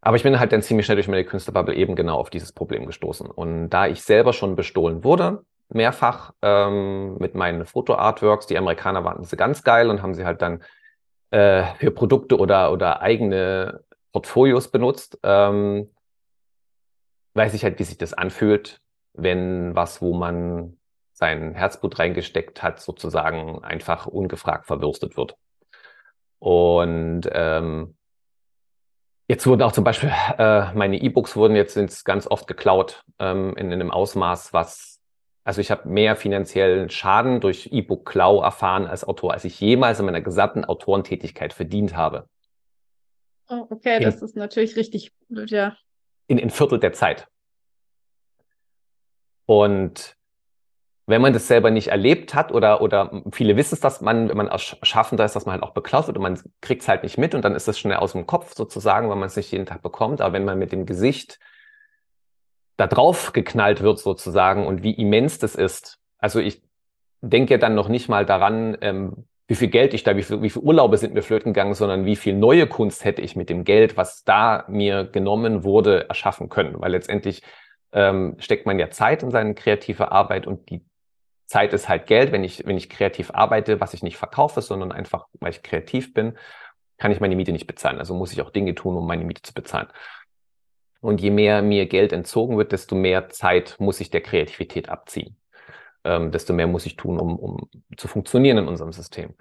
aber ich bin halt dann ziemlich schnell durch meine Künstlerbubble eben genau auf dieses Problem gestoßen. Und da ich selber schon bestohlen wurde, mehrfach ähm, mit meinen Foto-Artworks, die Amerikaner waren sie ganz geil und haben sie halt dann äh, für Produkte oder, oder eigene Portfolios benutzt, ähm, weiß ich halt, wie sich das anfühlt, wenn was, wo man sein Herzblut reingesteckt hat, sozusagen einfach ungefragt verwürstet wird. Und ähm, jetzt wurden auch zum Beispiel äh, meine E-Books wurden jetzt sind ganz oft geklaut ähm, in, in einem Ausmaß, was also ich habe mehr finanziellen Schaden durch E-Book-Klau erfahren als Autor, als ich jemals in meiner gesamten Autorentätigkeit verdient habe. Oh, okay, in, das ist natürlich richtig blöd, ja. In ein Viertel der Zeit. Und wenn man das selber nicht erlebt hat oder, oder viele wissen es, dass man, wenn man Schaffender ist, dass man halt auch beklaut wird und man kriegt es halt nicht mit und dann ist das schnell aus dem Kopf sozusagen, weil man es nicht jeden Tag bekommt. Aber wenn man mit dem Gesicht da drauf geknallt wird sozusagen und wie immens das ist. Also ich denke ja dann noch nicht mal daran, ähm, wie viel Geld ich da, wie viel, wie viel Urlaube sind mir flöten gegangen, sondern wie viel neue Kunst hätte ich mit dem Geld, was da mir genommen wurde, erschaffen können. Weil letztendlich ähm, steckt man ja Zeit in seine kreative Arbeit und die Zeit ist halt Geld. Wenn ich, wenn ich kreativ arbeite, was ich nicht verkaufe, sondern einfach, weil ich kreativ bin, kann ich meine Miete nicht bezahlen. Also muss ich auch Dinge tun, um meine Miete zu bezahlen. Und je mehr mir Geld entzogen wird, desto mehr Zeit muss ich der Kreativität abziehen. Ähm, desto mehr muss ich tun, um, um zu funktionieren in unserem System.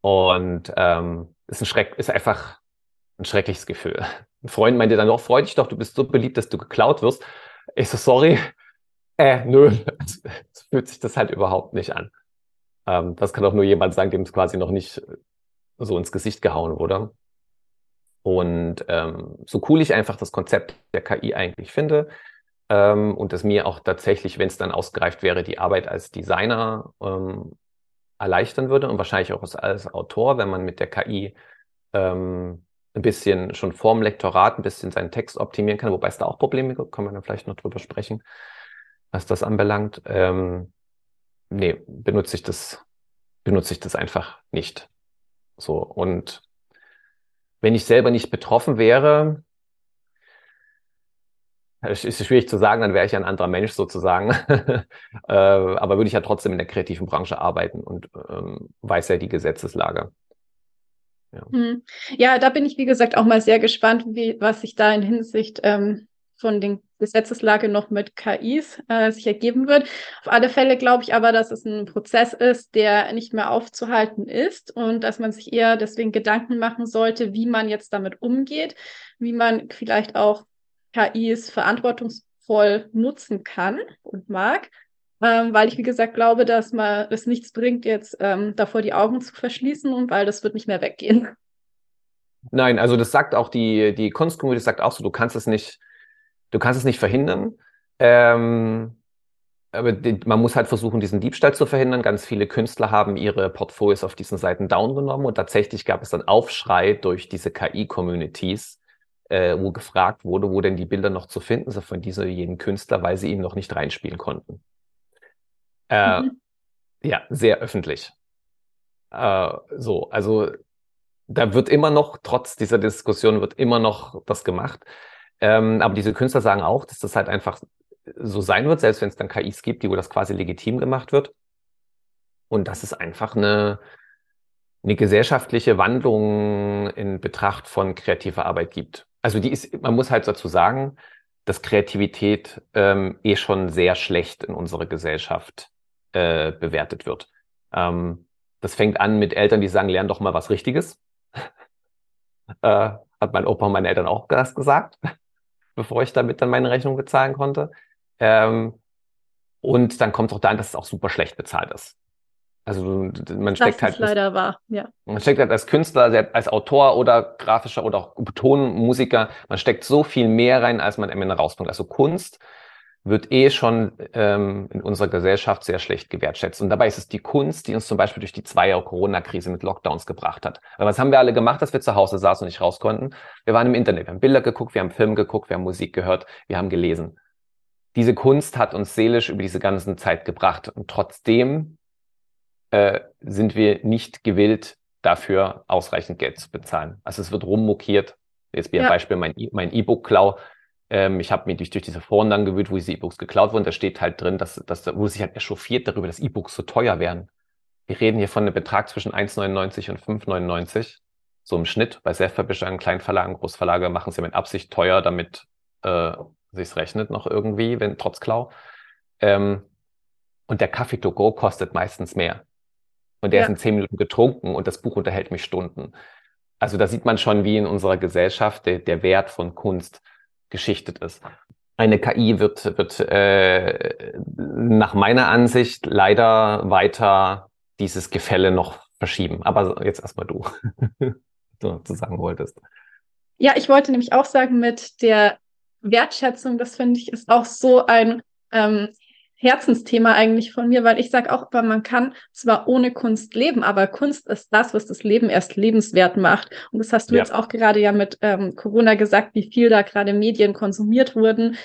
Und ähm, ist ein Schreck, ist einfach ein schreckliches Gefühl. Ein Freund meinte dann auch, freu dich doch, du bist so beliebt, dass du geklaut wirst. Ich so, sorry, äh, nö, fühlt sich das halt überhaupt nicht an. Ähm, das kann auch nur jemand sagen, dem es quasi noch nicht so ins Gesicht gehauen wurde. Und ähm, so cool ich einfach das Konzept der KI eigentlich finde ähm, und es mir auch tatsächlich, wenn es dann ausgereift wäre, die Arbeit als Designer ähm, erleichtern würde und wahrscheinlich auch als, als Autor, wenn man mit der KI ähm, ein bisschen schon vorm Lektorat ein bisschen seinen Text optimieren kann, wobei es da auch Probleme gibt, können wir dann vielleicht noch drüber sprechen was das anbelangt. Ähm, nee, benutze ich das, benutze ich das einfach nicht. So. Und wenn ich selber nicht betroffen wäre, ist schwierig zu sagen, dann wäre ich ein anderer Mensch sozusagen. äh, aber würde ich ja trotzdem in der kreativen Branche arbeiten und ähm, weiß ja die Gesetzeslage. Ja. Hm. ja, da bin ich, wie gesagt, auch mal sehr gespannt, wie, was sich da in Hinsicht ähm, von den Gesetzeslage noch mit KIs äh, sich ergeben wird. Auf alle Fälle glaube ich aber, dass es ein Prozess ist, der nicht mehr aufzuhalten ist und dass man sich eher deswegen Gedanken machen sollte, wie man jetzt damit umgeht, wie man vielleicht auch KIs verantwortungsvoll nutzen kann und mag. Ähm, weil ich, wie gesagt, glaube, dass man es nichts bringt, jetzt ähm, davor die Augen zu verschließen und weil das wird nicht mehr weggehen. Nein, also das sagt auch die, die Kunstcommunity sagt auch so, du kannst es nicht, Du kannst es nicht verhindern. Ähm, aber man muss halt versuchen, diesen Diebstahl zu verhindern. Ganz viele Künstler haben ihre Portfolios auf diesen Seiten down genommen und tatsächlich gab es dann Aufschrei durch diese KI-Communities, äh, wo gefragt wurde, wo denn die Bilder noch zu finden sind von diesem jeden Künstler, weil sie ihn noch nicht reinspielen konnten. Äh, mhm. Ja, sehr öffentlich. Äh, so, also da wird immer noch, trotz dieser Diskussion, wird immer noch das gemacht. Ähm, aber diese Künstler sagen auch, dass das halt einfach so sein wird, selbst wenn es dann KIs gibt, die wo das quasi legitim gemacht wird. Und dass es einfach eine, eine gesellschaftliche Wandlung in Betracht von kreativer Arbeit gibt. Also die ist, man muss halt dazu sagen, dass Kreativität ähm, eh schon sehr schlecht in unserer Gesellschaft äh, bewertet wird. Ähm, das fängt an mit Eltern, die sagen, lern doch mal was Richtiges. äh, hat mein Opa und meine Eltern auch das gesagt bevor ich damit dann meine Rechnung bezahlen konnte. Ähm, und dann kommt auch dann, dass es auch super schlecht bezahlt ist. Also man steckt das halt. leider wahr, ja. Man steckt halt als Künstler, als Autor oder grafischer oder auch Tonmusiker, man steckt so viel mehr rein, als man am Ende rauskommt. Also Kunst wird eh schon ähm, in unserer Gesellschaft sehr schlecht gewertschätzt. Und dabei ist es die Kunst, die uns zum Beispiel durch die zwei Jahre Corona-Krise mit Lockdowns gebracht hat. Weil was haben wir alle gemacht, dass wir zu Hause saßen und nicht raus konnten? Wir waren im Internet, wir haben Bilder geguckt, wir haben Film geguckt, wir haben Musik gehört, wir haben gelesen. Diese Kunst hat uns seelisch über diese ganze Zeit gebracht. Und trotzdem äh, sind wir nicht gewillt, dafür ausreichend Geld zu bezahlen. Also es wird rummokiert. Jetzt wie ja. Beispiel mein e-, mein E-Book-Klau. Ähm, ich habe mir durch, durch diese Foren dann gewöhnt, wo diese E-Books geklaut wurden. Da steht halt drin, dass, dass wo sich halt echauffiert darüber, dass E-Books so teuer werden. Wir reden hier von einem Betrag zwischen 1,99 und 5,99. So im Schnitt. Bei Self-Publishern, Kleinverlagen, Großverlage machen sie mit Absicht teuer, damit äh, sich's rechnet noch irgendwie, wenn trotz Klau. Ähm, und der Kaffee to go kostet meistens mehr. Und der ja. ist in zehn Minuten getrunken und das Buch unterhält mich Stunden. Also da sieht man schon, wie in unserer Gesellschaft der, der Wert von Kunst geschichtet ist. Eine KI wird, wird äh, nach meiner Ansicht leider weiter dieses Gefälle noch verschieben. Aber jetzt erstmal du, du, du sagen wolltest. Ja, ich wollte nämlich auch sagen, mit der Wertschätzung, das finde ich, ist auch so ein ähm, Herzensthema eigentlich von mir, weil ich sage auch man kann zwar ohne Kunst leben, aber Kunst ist das, was das Leben erst lebenswert macht. Und das hast du ja. jetzt auch gerade ja mit ähm, Corona gesagt, wie viel da gerade Medien konsumiert wurden.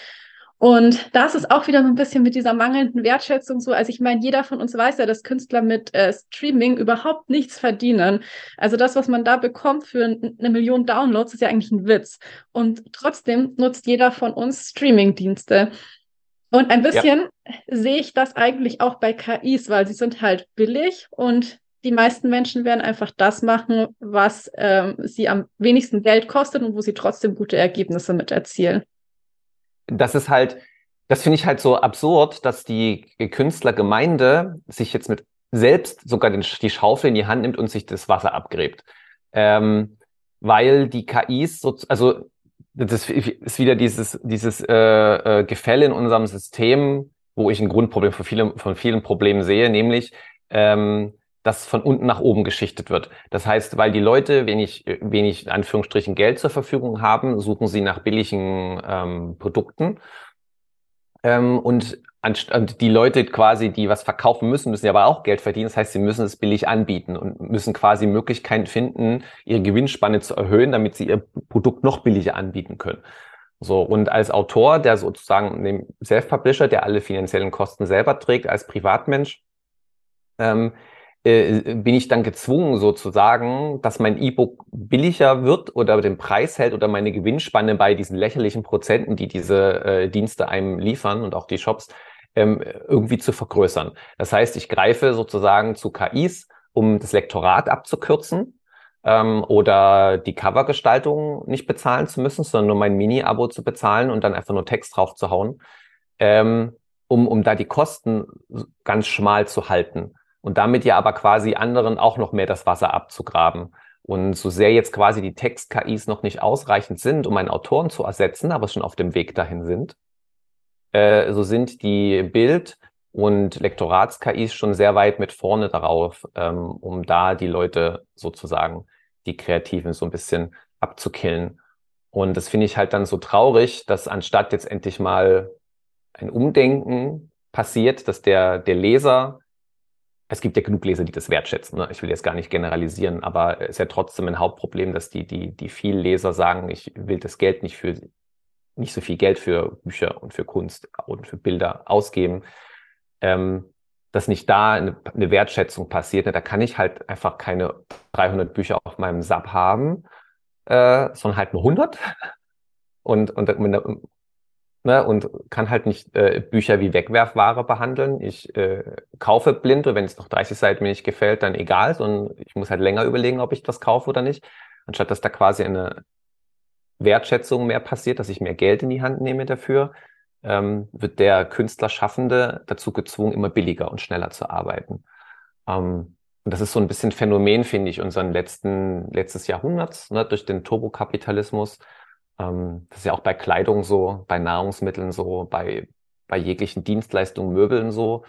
Und das ist auch wieder so ein bisschen mit dieser mangelnden Wertschätzung so. Also ich meine, jeder von uns weiß ja, dass Künstler mit äh, Streaming überhaupt nichts verdienen. Also das, was man da bekommt für eine Million Downloads, ist ja eigentlich ein Witz. Und trotzdem nutzt jeder von uns Streaming-Dienste. Und ein bisschen ja. sehe ich das eigentlich auch bei KIs, weil sie sind halt billig und die meisten Menschen werden einfach das machen, was ähm, sie am wenigsten Geld kostet und wo sie trotzdem gute Ergebnisse mit erzielen. Das ist halt, das finde ich halt so absurd, dass die Künstlergemeinde sich jetzt mit selbst sogar den, die Schaufel in die Hand nimmt und sich das Wasser abgräbt. Ähm, weil die KIs so, also das ist wieder dieses, dieses äh, äh, Gefälle in unserem System, wo ich ein Grundproblem von vielen, von vielen Problemen sehe, nämlich ähm, dass von unten nach oben geschichtet wird. Das heißt, weil die Leute wenig, wenig in Anführungsstrichen Geld zur Verfügung haben, suchen sie nach billigen ähm, Produkten. Ähm, und und die Leute quasi, die was verkaufen müssen, müssen ja aber auch Geld verdienen. Das heißt, sie müssen es billig anbieten und müssen quasi Möglichkeiten finden, ihre Gewinnspanne zu erhöhen, damit sie ihr Produkt noch billiger anbieten können. So, und als Autor, der sozusagen dem Self-Publisher, der alle finanziellen Kosten selber trägt, als Privatmensch, ähm, äh, bin ich dann gezwungen sozusagen, dass mein E-Book billiger wird oder den Preis hält oder meine Gewinnspanne bei diesen lächerlichen Prozenten, die diese äh, Dienste einem liefern und auch die Shops, ähm, irgendwie zu vergrößern. Das heißt, ich greife sozusagen zu KIs, um das Lektorat abzukürzen ähm, oder die Covergestaltung nicht bezahlen zu müssen, sondern nur mein Mini-Abo zu bezahlen und dann einfach nur Text drauf zu hauen, ähm, um, um da die Kosten ganz schmal zu halten und damit ja aber quasi anderen auch noch mehr das Wasser abzugraben. Und so sehr jetzt quasi die Text-KIs noch nicht ausreichend sind, um einen Autoren zu ersetzen, aber schon auf dem Weg dahin sind, äh, so sind die Bild- und Lektorats-KIs schon sehr weit mit vorne darauf, ähm, um da die Leute sozusagen, die Kreativen so ein bisschen abzukillen. Und das finde ich halt dann so traurig, dass anstatt jetzt endlich mal ein Umdenken passiert, dass der, der Leser es gibt ja genug Leser, die das wertschätzen. Ne? Ich will jetzt gar nicht generalisieren, aber es ist ja trotzdem ein Hauptproblem, dass die, die, die vielen Leser sagen, ich will das Geld nicht für, nicht so viel Geld für Bücher und für Kunst und für Bilder ausgeben, ähm, dass nicht da eine, eine Wertschätzung passiert. Ne? Da kann ich halt einfach keine 300 Bücher auf meinem Sub haben, äh, sondern halt nur 100. Und, und, und ne, und kann halt nicht äh, Bücher wie Wegwerfware behandeln. Ich äh, kaufe blind und wenn es noch 30 Seiten mir nicht gefällt, dann egal, sondern ich muss halt länger überlegen, ob ich das kaufe oder nicht. Anstatt dass da quasi eine Wertschätzung mehr passiert, dass ich mehr Geld in die Hand nehme dafür, ähm, wird der Künstlerschaffende dazu gezwungen, immer billiger und schneller zu arbeiten. Ähm, und das ist so ein bisschen Phänomen, finde ich, unseren letzten, letztes Jahrhunderts, ne, durch den Turbokapitalismus, ähm, das ist ja auch bei Kleidung so, bei Nahrungsmitteln so, bei, bei jeglichen Dienstleistungen, Möbeln so,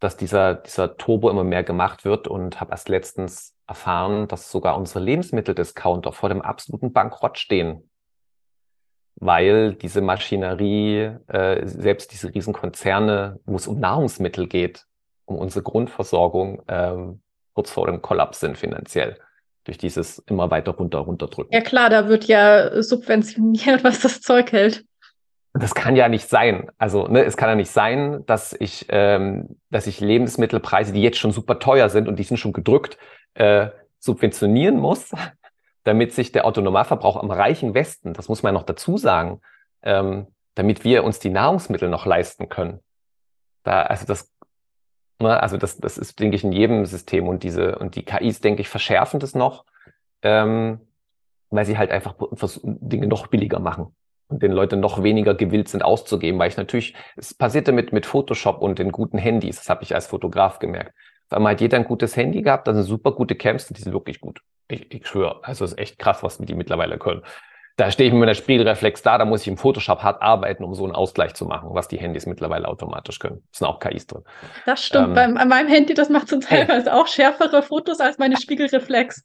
dass dieser, dieser Turbo immer mehr gemacht wird und habe erst letztens erfahren, dass sogar unsere Lebensmitteldiscounter vor dem absoluten Bankrott stehen. Weil diese Maschinerie, äh, selbst diese Riesenkonzerne, wo es um Nahrungsmittel geht, um unsere Grundversorgung, ähm, kurz vor dem Kollaps sind finanziell durch dieses immer weiter runter, runterdrücken. Ja klar, da wird ja subventioniert, was das Zeug hält. Das kann ja nicht sein. Also ne, es kann ja nicht sein, dass ich, ähm, dass ich Lebensmittelpreise, die jetzt schon super teuer sind und die sind schon gedrückt, äh, subventionieren muss, damit sich der Autonomalverbrauch am reichen Westen, das muss man noch dazu sagen, ähm, damit wir uns die Nahrungsmittel noch leisten können. Da, also das, ne, also das, das ist, denke ich, in jedem System und diese, und die KIs, denke ich, verschärfen das noch, ähm, weil sie halt einfach Dinge noch billiger machen und den Leute noch weniger gewillt sind auszugeben, weil ich natürlich, es passierte mit, mit Photoshop und den guten Handys, das habe ich als Fotograf gemerkt. Auf einmal hat jeder ein gutes Handy gehabt, das sind super gute Camps, die sind wirklich gut. Ich, ich schwöre, also es ist echt krass, was die mittlerweile können. Da stehe ich mit meiner Spiegelreflex da, da muss ich im Photoshop hart arbeiten, um so einen Ausgleich zu machen, was die Handys mittlerweile automatisch können. Es sind auch KIs drin. Das stimmt. Ähm, Beim, an meinem Handy, das macht zum teilweise auch schärfere Fotos als meine Spiegelreflex.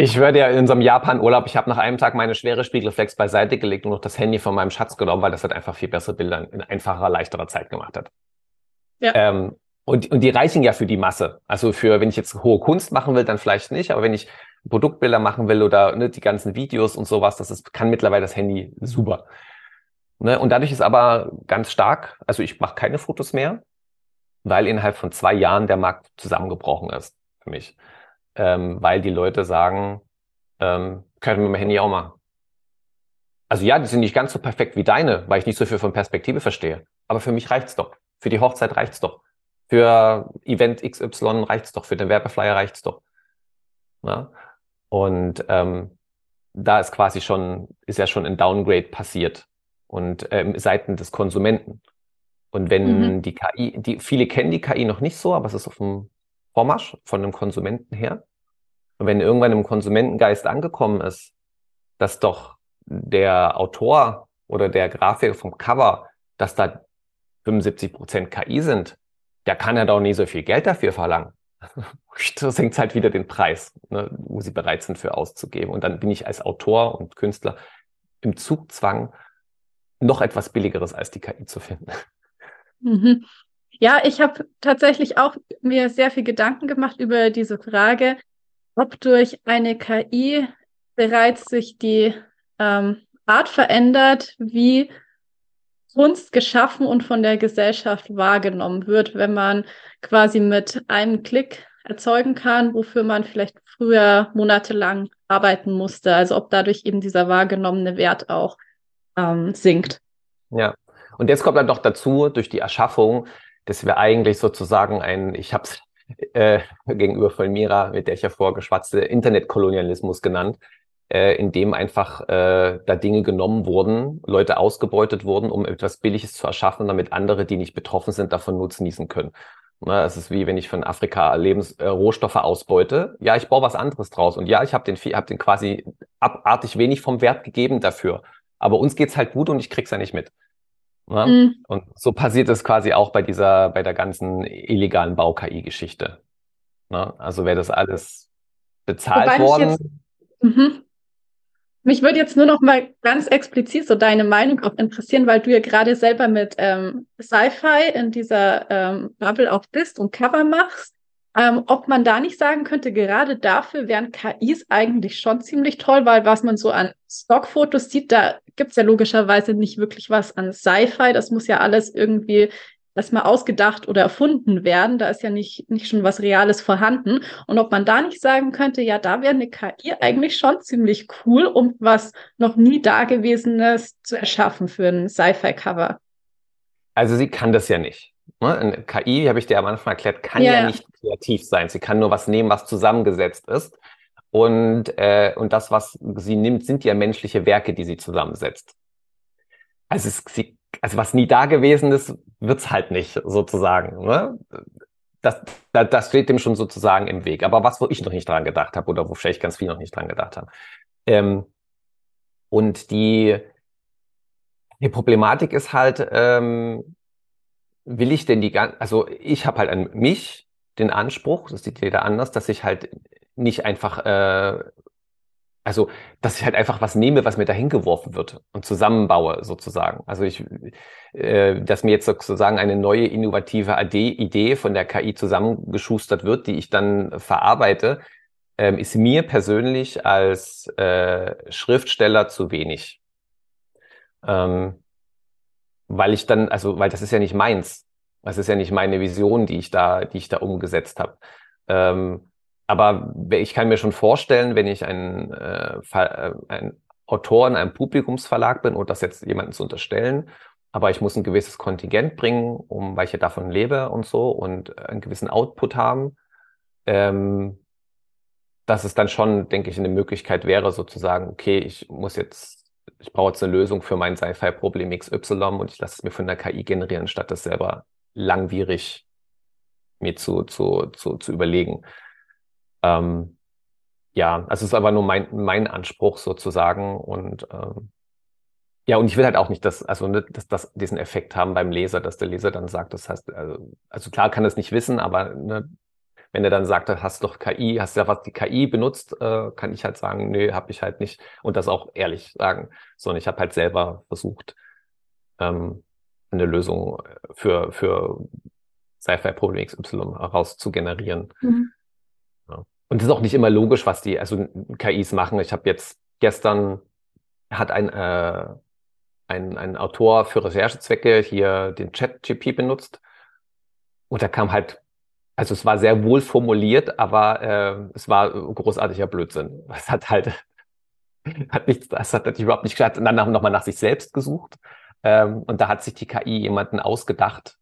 Ich würde ja in unserem Japan-Urlaub, ich habe nach einem Tag meine schwere Spiegelreflex beiseite gelegt und noch das Handy von meinem Schatz genommen, weil das halt einfach viel bessere Bilder in einfacher, leichterer Zeit gemacht hat. Ja. Ähm, und, und die reichen ja für die Masse. Also für, wenn ich jetzt hohe Kunst machen will, dann vielleicht nicht, aber wenn ich Produktbilder machen will oder ne, die ganzen Videos und sowas, das ist, kann mittlerweile das Handy super. Ne? Und dadurch ist aber ganz stark, also ich mache keine Fotos mehr, weil innerhalb von zwei Jahren der Markt zusammengebrochen ist für mich ähm, weil die Leute sagen, ähm, können wir mein Handy auch machen. Also ja, die sind nicht ganz so perfekt wie deine, weil ich nicht so viel von Perspektive verstehe. Aber für mich reicht's doch. Für die Hochzeit reicht's doch. Für Event XY reicht's doch. Für den Werbeflyer reicht's doch. Ja? Und ähm, da ist quasi schon, ist ja schon ein Downgrade passiert und ähm, Seiten des Konsumenten. Und wenn mhm. die KI, die viele kennen die KI noch nicht so, aber es ist auf dem Vormarsch von einem Konsumenten her. Und wenn irgendwann im Konsumentengeist angekommen ist, dass doch der Autor oder der Grafiker vom Cover, dass da 75 Prozent KI sind, der kann ja doch nie so viel Geld dafür verlangen. Das senkt halt wieder den Preis, ne, wo sie bereit sind für auszugeben. Und dann bin ich als Autor und Künstler im Zugzwang, noch etwas Billigeres als die KI zu finden. Mhm. Ja, ich habe tatsächlich auch mir sehr viel Gedanken gemacht über diese Frage, ob durch eine KI bereits sich die ähm, Art verändert, wie Kunst geschaffen und von der Gesellschaft wahrgenommen wird, wenn man quasi mit einem Klick erzeugen kann, wofür man vielleicht früher monatelang arbeiten musste. Also ob dadurch eben dieser wahrgenommene Wert auch ähm, sinkt. Ja, und jetzt kommt dann doch dazu, durch die Erschaffung, dass wir eigentlich sozusagen ein, ich habe es äh, gegenüber von Mira, mit der ich ja vorgeschwatzte, Internetkolonialismus genannt, äh, in dem einfach äh, da Dinge genommen wurden, Leute ausgebeutet wurden, um etwas Billiges zu erschaffen, damit andere, die nicht betroffen sind, davon nutzen können. Ne, es ist wie wenn ich von Afrika Lebens äh, Rohstoffe ausbeute. Ja, ich baue was anderes draus. Und ja, ich habe den, hab den quasi abartig wenig vom Wert gegeben dafür. Aber uns geht's halt gut und ich krieg's ja nicht mit. Ne? Mhm. Und so passiert es quasi auch bei dieser, bei der ganzen illegalen Bau-KI-Geschichte. Ne? Also wäre das alles bezahlt worden. Jetzt, mhm. Mich würde jetzt nur noch mal ganz explizit so deine Meinung auch interessieren, weil du ja gerade selber mit ähm, Sci-Fi in dieser ähm, Bubble auch bist und Cover machst. Ähm, ob man da nicht sagen könnte, gerade dafür wären KIs eigentlich schon ziemlich toll, weil was man so an Stockfotos sieht, da gibt es ja logischerweise nicht wirklich was an Sci-Fi. Das muss ja alles irgendwie erstmal ausgedacht oder erfunden werden. Da ist ja nicht, nicht schon was Reales vorhanden. Und ob man da nicht sagen könnte, ja, da wäre eine KI eigentlich schon ziemlich cool, um was noch nie Dagewesenes zu erschaffen für ein Sci-Fi-Cover. Also sie kann das ja nicht. Ne? Eine KI, habe ich dir am Anfang erklärt, kann ja. ja nicht kreativ sein. Sie kann nur was nehmen, was zusammengesetzt ist. Und, äh, und das, was sie nimmt, sind ja menschliche Werke, die sie zusammensetzt. Also, es, sie, also was nie da gewesen ist, wird's halt nicht sozusagen. Ne? Das, das, das steht dem schon sozusagen im Weg. Aber was, wo ich noch nicht dran gedacht habe oder wo vielleicht ganz viel noch nicht dran gedacht haben. Ähm, und die, die Problematik ist halt, ähm, will ich denn die ganze, also ich habe halt an mich den Anspruch, das sieht jeder anders, dass ich halt nicht einfach, äh, also dass ich halt einfach was nehme, was mir dahin geworfen wird und zusammenbaue sozusagen. Also ich, äh, dass mir jetzt sozusagen eine neue innovative Idee von der KI zusammengeschustert wird, die ich dann verarbeite, ähm, ist mir persönlich als äh, Schriftsteller zu wenig. Ähm, weil ich dann, also, weil das ist ja nicht meins. Das ist ja nicht meine Vision, die ich da, die ich da umgesetzt habe. Ähm, aber ich kann mir schon vorstellen, wenn ich ein, äh, äh, ein Autor in einem Publikumsverlag bin, und das jetzt jemanden zu unterstellen, aber ich muss ein gewisses Kontingent bringen, um, weil ich ja davon lebe und so und einen gewissen Output haben, ähm, dass es dann schon, denke ich, eine Möglichkeit wäre, sozusagen, okay, ich muss jetzt, ich brauche jetzt eine Lösung für mein Sci-Fi-Problem XY und ich lasse es mir von der KI generieren, statt das selber langwierig mir zu, zu, zu, zu überlegen. Ähm, ja, also es ist aber nur mein, mein Anspruch sozusagen und ähm, ja, und ich will halt auch nicht, dass, also ne, dass das diesen Effekt haben beim Leser, dass der Leser dann sagt, das heißt, also, also klar kann es nicht wissen, aber ne, wenn er dann sagt, hast doch KI, hast du ja was die KI benutzt, äh, kann ich halt sagen, nee, habe ich halt nicht und das auch ehrlich sagen, sondern ich habe halt selber versucht, ähm, eine Lösung für für Sci-Fi-Problem XY heraus zu generieren. Mhm. Und es ist auch nicht immer logisch, was die also KIs machen. Ich habe jetzt gestern hat ein, äh, ein, ein Autor für Recherchezwecke hier den Chat-GP benutzt. Und da kam halt, also es war sehr wohl formuliert, aber äh, es war großartiger Blödsinn. Es hat halt, hat nichts, das hat natürlich überhaupt nicht geschafft. Und dann nochmal nach sich selbst gesucht. Ähm, und da hat sich die KI jemanden ausgedacht,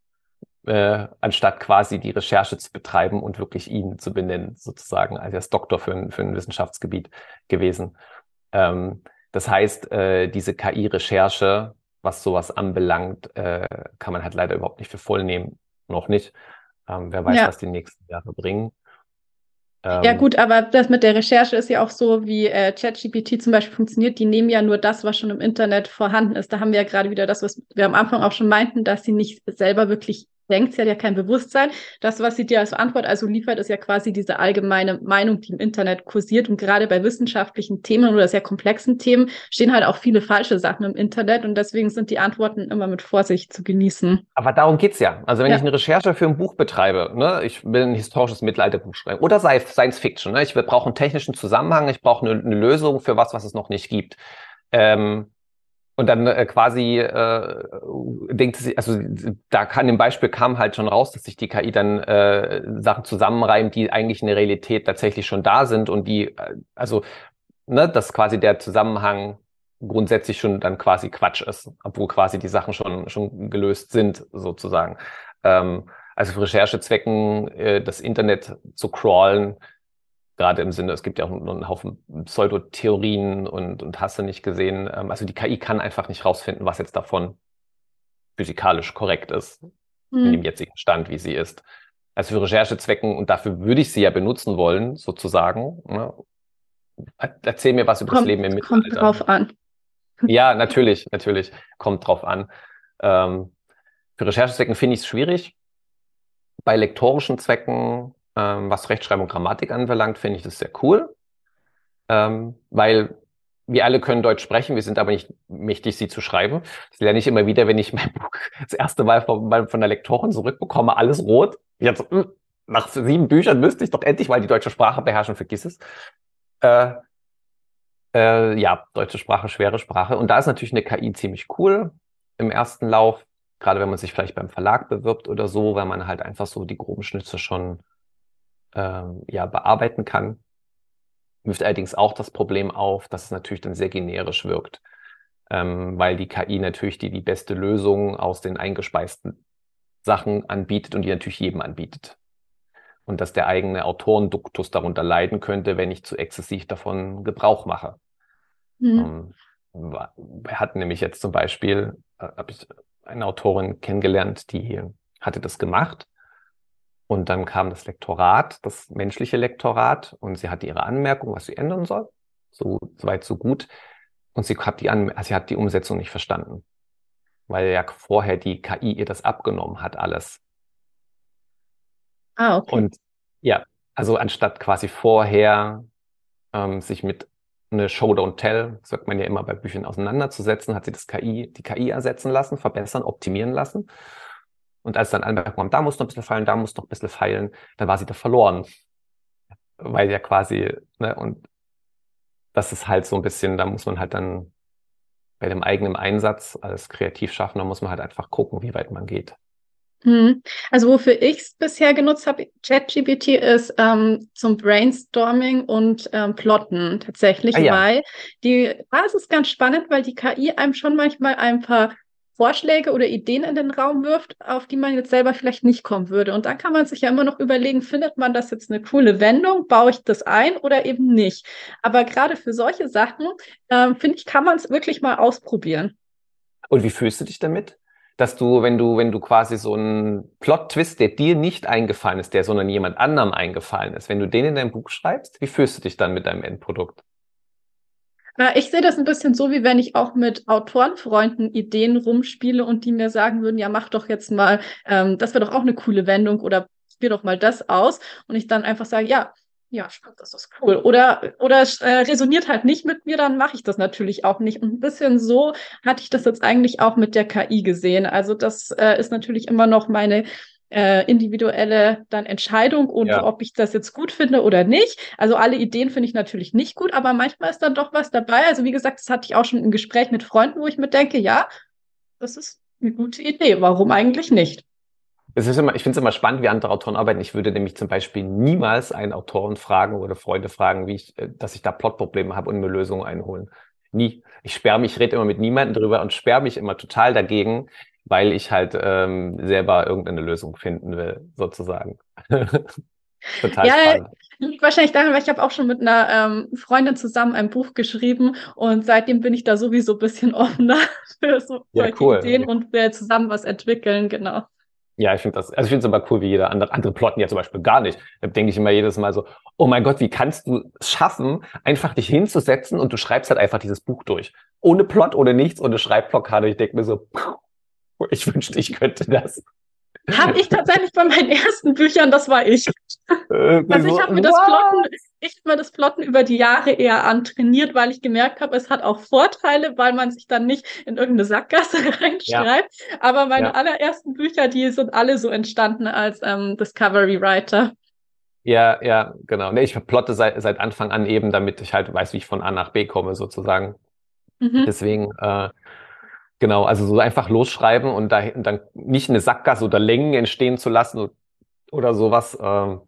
äh, anstatt quasi die Recherche zu betreiben und wirklich ihn zu benennen, sozusagen, als er ist Doktor für ein, für ein Wissenschaftsgebiet gewesen. Ähm, das heißt, äh, diese KI-Recherche, was sowas anbelangt, äh, kann man halt leider überhaupt nicht für voll nehmen. Noch nicht. Ähm, wer weiß, ja. was die nächsten Jahre bringen. Ähm, ja gut, aber das mit der Recherche ist ja auch so, wie äh, ChatGPT zum Beispiel funktioniert. Die nehmen ja nur das, was schon im Internet vorhanden ist. Da haben wir ja gerade wieder das, was wir am Anfang auch schon meinten, dass sie nicht selber wirklich denkt, sie hat ja kein Bewusstsein. Das, was sie dir als Antwort also liefert, ist ja quasi diese allgemeine Meinung, die im Internet kursiert. Und gerade bei wissenschaftlichen Themen oder sehr komplexen Themen stehen halt auch viele falsche Sachen im Internet. Und deswegen sind die Antworten immer mit Vorsicht zu genießen. Aber darum geht's ja. Also wenn ja. ich eine Recherche für ein Buch betreibe, ne, ich will ein historisches Mittelalterbuch schreiben oder sei Science Fiction, ne, ich brauche einen technischen Zusammenhang, ich brauche eine, eine Lösung für was, was es noch nicht gibt. Ähm, und dann äh, quasi äh, denkt sie, also da kann im Beispiel kam halt schon raus, dass sich die KI dann äh, Sachen zusammenreimt, die eigentlich in der Realität tatsächlich schon da sind und die, äh, also, ne, dass quasi der Zusammenhang grundsätzlich schon dann quasi Quatsch ist, obwohl quasi die Sachen schon, schon gelöst sind, sozusagen. Ähm, also für Recherchezwecken äh, das Internet zu crawlen, gerade im Sinne, es gibt ja auch einen Haufen Pseudotheorien und, und hast du nicht gesehen. Ähm, also die KI kann einfach nicht rausfinden, was jetzt davon physikalisch korrekt ist, mhm. in dem jetzigen Stand, wie sie ist. Also für Recherchezwecken, und dafür würde ich sie ja benutzen wollen, sozusagen. Ne? Erzähl mir was über kommt, das Leben im Mittelalter. Kommt drauf an. Ja, natürlich, natürlich. Kommt drauf an. Ähm, für Recherchezwecken finde ich es schwierig. Bei lektorischen Zwecken ähm, was Rechtschreibung und Grammatik anbelangt, finde ich das sehr cool, ähm, weil wir alle können Deutsch sprechen, wir sind aber nicht mächtig, sie zu schreiben. Das lerne ich immer wieder, wenn ich mein Buch das erste Mal von, von der Lektorin zurückbekomme, alles rot. Jetzt, hm, nach sieben Büchern müsste ich doch endlich mal die deutsche Sprache beherrschen, vergiss es. Äh, äh, ja, deutsche Sprache, schwere Sprache. Und da ist natürlich eine KI ziemlich cool im ersten Lauf, gerade wenn man sich vielleicht beim Verlag bewirbt oder so, weil man halt einfach so die groben Schnitze schon ähm, ja, bearbeiten kann. Wirft allerdings auch das Problem auf, dass es natürlich dann sehr generisch wirkt, ähm, weil die KI natürlich die, die beste Lösung aus den eingespeisten Sachen anbietet und die natürlich jedem anbietet. Und dass der eigene Autorenduktus darunter leiden könnte, wenn ich zu exzessiv davon Gebrauch mache. Mhm. Ähm, wir hatten nämlich jetzt zum Beispiel, äh, habe ich eine Autorin kennengelernt, die hatte das gemacht und dann kam das Lektorat, das menschliche Lektorat, und sie hatte ihre Anmerkung, was sie ändern soll. So, so weit, so gut. Und sie hat die, An sie hat die Umsetzung nicht verstanden. Weil ja vorher die KI ihr das abgenommen hat, alles. Ah, okay. Und ja, also anstatt quasi vorher ähm, sich mit eine Show Don't Tell, sagt man ja immer bei Büchern auseinanderzusetzen, hat sie das KI, die KI ersetzen lassen, verbessern, optimieren lassen. Und als dann Anmerkungen haben, da muss noch ein bisschen feilen, da muss noch ein bisschen feilen, dann war sie da verloren. Weil ja quasi, ne, und das ist halt so ein bisschen, da muss man halt dann bei dem eigenen Einsatz als Kreativschaffender muss man halt einfach gucken, wie weit man geht. Mhm. Also wofür ich es bisher genutzt habe, ChatGPT ist ähm, zum Brainstorming und ähm, Plotten tatsächlich, Ah ja. weil die, da ist es ganz spannend, weil die KI einem schon manchmal ein paar Vorschläge oder Ideen in den Raum wirft, auf die man jetzt selber vielleicht nicht kommen würde. Und dann kann man sich ja immer noch überlegen, findet man das jetzt eine coole Wendung, baue ich das ein oder eben nicht. Aber gerade für solche Sachen, ähm, finde ich, kann man es wirklich mal ausprobieren. Und wie fühlst du dich damit? Dass du, wenn du, wenn du quasi so einen Plot-Twist, der dir nicht eingefallen ist, der sondern jemand anderem eingefallen ist, wenn du den in dein Buch schreibst, wie fühlst du dich dann mit deinem Endprodukt? Na, ich sehe das ein bisschen so, wie wenn ich auch mit Autorenfreunden Ideen rumspiele und die mir sagen würden, ja, mach doch jetzt mal, ähm, das wäre doch auch eine coole Wendung oder spiel doch mal das aus. Und ich dann einfach sage, ja, ja, stimmt, das ist cool. Oder, oder äh, resoniert halt nicht mit mir, dann mache ich das natürlich auch nicht. Und ein bisschen so hatte ich das jetzt eigentlich auch mit der KI gesehen. Also das äh, ist natürlich immer noch meine äh, individuelle dann Entscheidung und Ja. ob ich das jetzt gut finde oder nicht. Also alle Ideen finde ich natürlich nicht gut, aber manchmal ist dann doch was dabei. Also wie gesagt, das hatte ich auch schon im Gespräch mit Freunden, wo ich mir denke, ja, das ist eine gute Idee. Warum eigentlich nicht? Es ist immer, ich finde es immer spannend, wie andere Autoren arbeiten. Ich würde nämlich zum Beispiel niemals einen Autoren fragen oder Freunde fragen, wie ich, äh, dass ich da Plotprobleme habe und mir Lösungen einholen. Nie. Ich sperre mich, rede immer mit niemandem drüber und sperre mich immer total dagegen, weil ich halt ähm, selber irgendeine Lösung finden will, sozusagen. total Ja, spannend. liegt wahrscheinlich daran, weil ich habe auch schon mit einer ähm, Freundin zusammen ein Buch geschrieben und seitdem bin ich da sowieso ein bisschen offener für so Ja, cool. Ideen und wir zusammen was entwickeln, genau. Ja, ich finde das, also ich finde es immer cool, wie jeder andere, andere plotten ja zum Beispiel gar nicht. Da denke ich immer jedes Mal so, oh mein Gott, wie kannst du es schaffen, einfach dich hinzusetzen und du schreibst halt einfach dieses Buch durch. Ohne Plot, ohne nichts, ohne Schreibblockade. Ich denke mir so, ich wünschte, ich könnte das. Habe ich tatsächlich bei meinen ersten Büchern, das war ich. Also ich habe mir das? Plotten, ich habe mir das Plotten über die Jahre eher antrainiert, weil ich gemerkt habe, es hat auch Vorteile, weil man sich dann nicht in irgendeine Sackgasse reinschreibt. Aber meine Ja. allerersten Bücher, die sind alle so entstanden als ähm, Discovery Writer. Ja, ja, genau. Nee, ich plotte seit, seit Anfang an eben, damit ich halt weiß, wie ich von A nach B komme, sozusagen. Mhm. Deswegen, äh, genau, also so einfach losschreiben und da, dann nicht eine Sackgasse oder Längen entstehen zu lassen oder sowas. Ähm,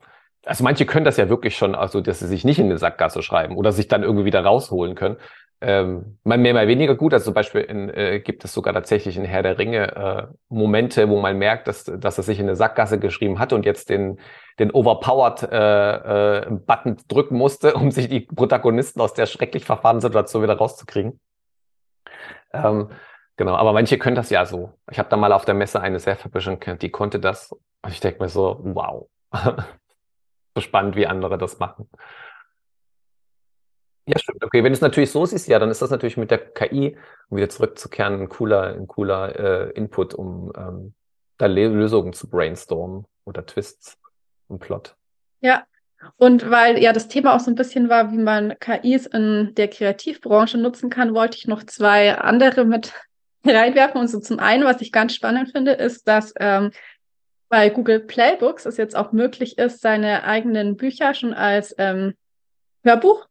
also manche können das ja wirklich schon, also dass sie sich nicht in eine Sackgasse schreiben oder sich dann irgendwie wieder rausholen können. Ähm, mal mehr, mal weniger gut. Also zum Beispiel in, äh, gibt es sogar tatsächlich in Herr der Ringe äh, Momente, wo man merkt, dass, dass er sich in eine Sackgasse geschrieben hat und jetzt den, den overpowered äh, Button drücken musste, um sich die Protagonisten aus der schrecklich verfahrenen Situation wieder rauszukriegen. Ähm, genau, aber manche können das ja so. Ich habe da mal auf der Messe eine Self-Publishing kennt, die konnte das. Und ich denke mir so, wow. so spannend, wie andere das machen. Ja, stimmt. Okay, wenn es natürlich so siehst, ja, dann ist das natürlich mit der KI, um wieder zurückzukehren, ein cooler, ein cooler äh, Input, um ähm, da Lösungen zu brainstormen oder Twists im Plot. Ja, und weil ja das Thema auch so ein bisschen war, wie man KIs in der Kreativbranche nutzen kann, wollte ich noch zwei andere mit reinwerfen. Und so zum einen, was ich ganz spannend finde, ist, dass ähm, bei Google Playbooks es jetzt auch möglich ist, seine eigenen Bücher schon als ähm, Hörbuch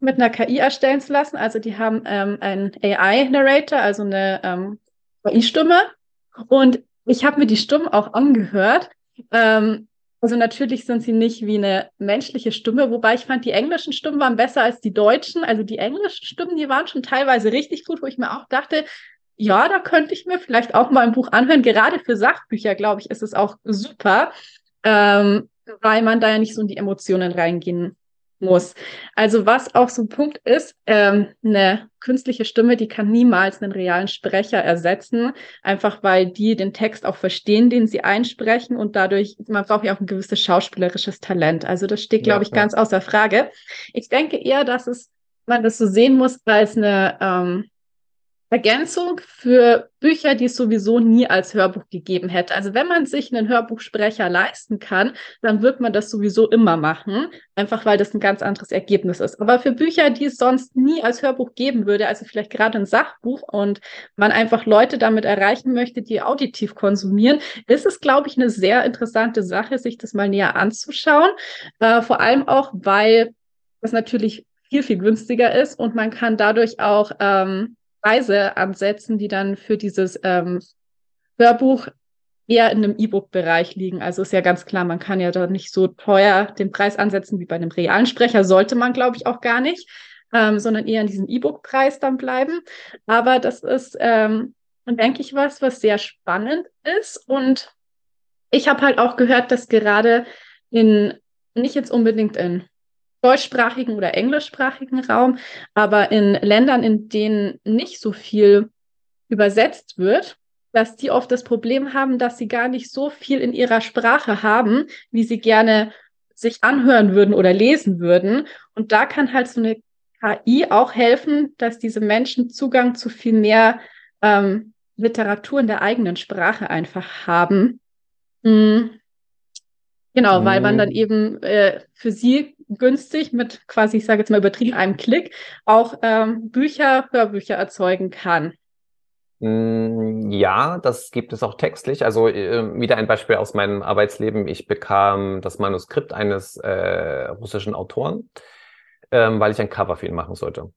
mit einer KI erstellen zu lassen. Also die haben ähm, einen AI-Narrator, also eine ähm, KI-Stimme. Und ich habe mir die Stimmen auch angehört. Ähm, also natürlich sind sie nicht wie eine menschliche Stimme, wobei ich fand, die englischen Stimmen waren besser als die deutschen. Also die englischen Stimmen, die waren schon teilweise richtig gut, wo ich mir auch dachte, ja, da könnte ich mir vielleicht auch mal ein Buch anhören. Gerade für Sachbücher, glaube ich, ist es auch super, ähm, weil man da ja nicht so in die Emotionen reingehen muss. Also was auch so ein Punkt ist, ähm, eine künstliche Stimme, die kann niemals einen realen Sprecher ersetzen, einfach weil die den Text auch verstehen, den sie einsprechen und dadurch, man braucht ja auch ein gewisses schauspielerisches Talent. Also das steht, glaube Ja, ich, ja. ganz außer Frage. Ich denke eher, dass es, man das so sehen muss als eine ähm, Ergänzung für Bücher, die es sowieso nie als Hörbuch gegeben hätte. Also wenn man sich einen Hörbuchsprecher leisten kann, dann wird man das sowieso immer machen, einfach weil das ein ganz anderes Ergebnis ist. Aber für Bücher, die es sonst nie als Hörbuch geben würde, also vielleicht gerade ein Sachbuch und man einfach Leute damit erreichen möchte, die auditiv konsumieren, ist es, glaube ich, eine sehr interessante Sache, sich das mal näher anzuschauen. Äh, vor allem auch, weil das natürlich viel, viel günstiger ist und man kann dadurch auch ähm, Preise ansetzen, die dann für dieses ähm, Hörbuch eher in einem E-Book-Bereich liegen. Also ist ja ganz klar, man kann ja da nicht so teuer den Preis ansetzen wie bei einem realen Sprecher, sollte man, glaube ich, auch gar nicht, ähm, sondern eher in diesem E-Book-Preis dann bleiben. Aber das ist, ähm, denke ich, was, was sehr spannend ist. Und ich habe halt auch gehört, dass gerade in, nicht jetzt unbedingt in deutschsprachigen oder englischsprachigen Raum, aber in Ländern, in denen nicht so viel übersetzt wird, dass die oft das Problem haben, dass sie gar nicht so viel in ihrer Sprache haben, wie sie gerne sich anhören würden oder lesen würden. Und da kann halt so eine KI auch helfen, dass diese Menschen Zugang zu viel mehr ähm, Literatur in der eigenen Sprache einfach haben. Mhm. Genau, weil man dann mhm. eben äh, für sie günstig mit quasi, ich sage jetzt mal übertrieben, einem Klick auch ähm, Bücher, Hörbücher erzeugen kann. Mm, ja, das gibt es auch textlich. Also äh, wieder ein Beispiel aus meinem Arbeitsleben. Ich bekam das Manuskript eines äh, russischen Autoren, ähm, weil ich ein Cover für ihn machen sollte.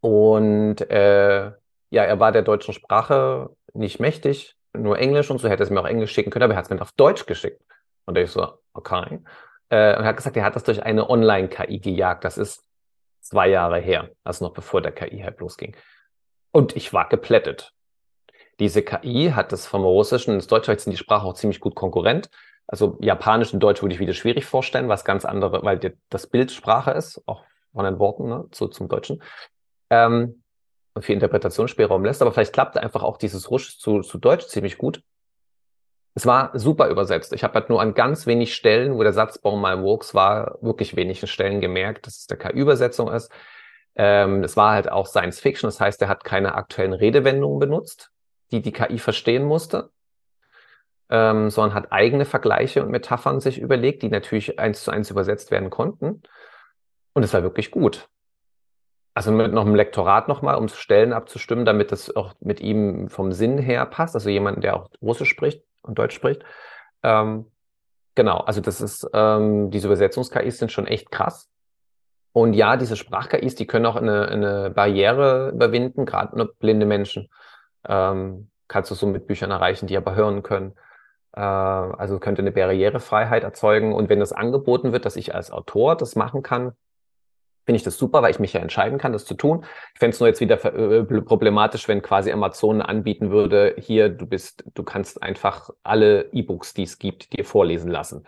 Und äh, ja, er war der deutschen Sprache nicht mächtig, nur Englisch und so hätte es mir auch Englisch schicken können, aber er hat es mir auf Deutsch geschickt. Und ich so, okay. Äh, und er hat gesagt, er hat das durch eine Online-KI gejagt. Das ist zwei Jahre her, also noch bevor der KI-Hype losging. Und ich war geplättet. Diese KI hat es vom Russischen ins Deutsche, jetzt sind die Sprache auch ziemlich gut konkurrent. Also Japanisch und Deutsch würde ich wieder schwierig vorstellen, was ganz andere, weil das Bild Sprache ist, auch von den Worten ne, zu, zum Deutschen. Ähm, und viel Interpretationsspielraum lässt, aber vielleicht klappt einfach auch dieses Russisch zu, zu Deutsch ziemlich gut. Es war super übersetzt. Ich habe halt nur an ganz wenig Stellen, wo der Satzbau mal wuchs, war, wirklich wenigen Stellen gemerkt, dass es der KI-Übersetzung ist. Ähm, es war halt auch Science Fiction, das heißt, er hat keine aktuellen Redewendungen benutzt, die die KI verstehen musste, ähm, sondern hat eigene Vergleiche und Metaphern sich überlegt, die natürlich eins zu eins übersetzt werden konnten. Und es war wirklich gut. Also mit noch einem Lektorat nochmal, um Stellen abzustimmen, damit das auch mit ihm vom Sinn her passt. Also jemand, der auch Russisch spricht und Deutsch spricht. Ähm, genau, also das ist, ähm, diese Übersetzungs-KIs sind schon echt krass. Und ja, diese Sprach-KIs, die können auch eine, eine Barriere überwinden, gerade nur blinde Menschen. Ähm, kannst du so mit Büchern erreichen, die aber hören können. Äh, also könnte eine Barrierefreiheit erzeugen. Und wenn das angeboten wird, dass ich als Autor das machen kann, finde ich das super, weil ich mich ja entscheiden kann, das zu tun. Ich fände es nur jetzt wieder äh, problematisch, wenn quasi Amazon anbieten würde, hier, du bist, du kannst einfach alle E-Books, die es gibt, dir vorlesen lassen.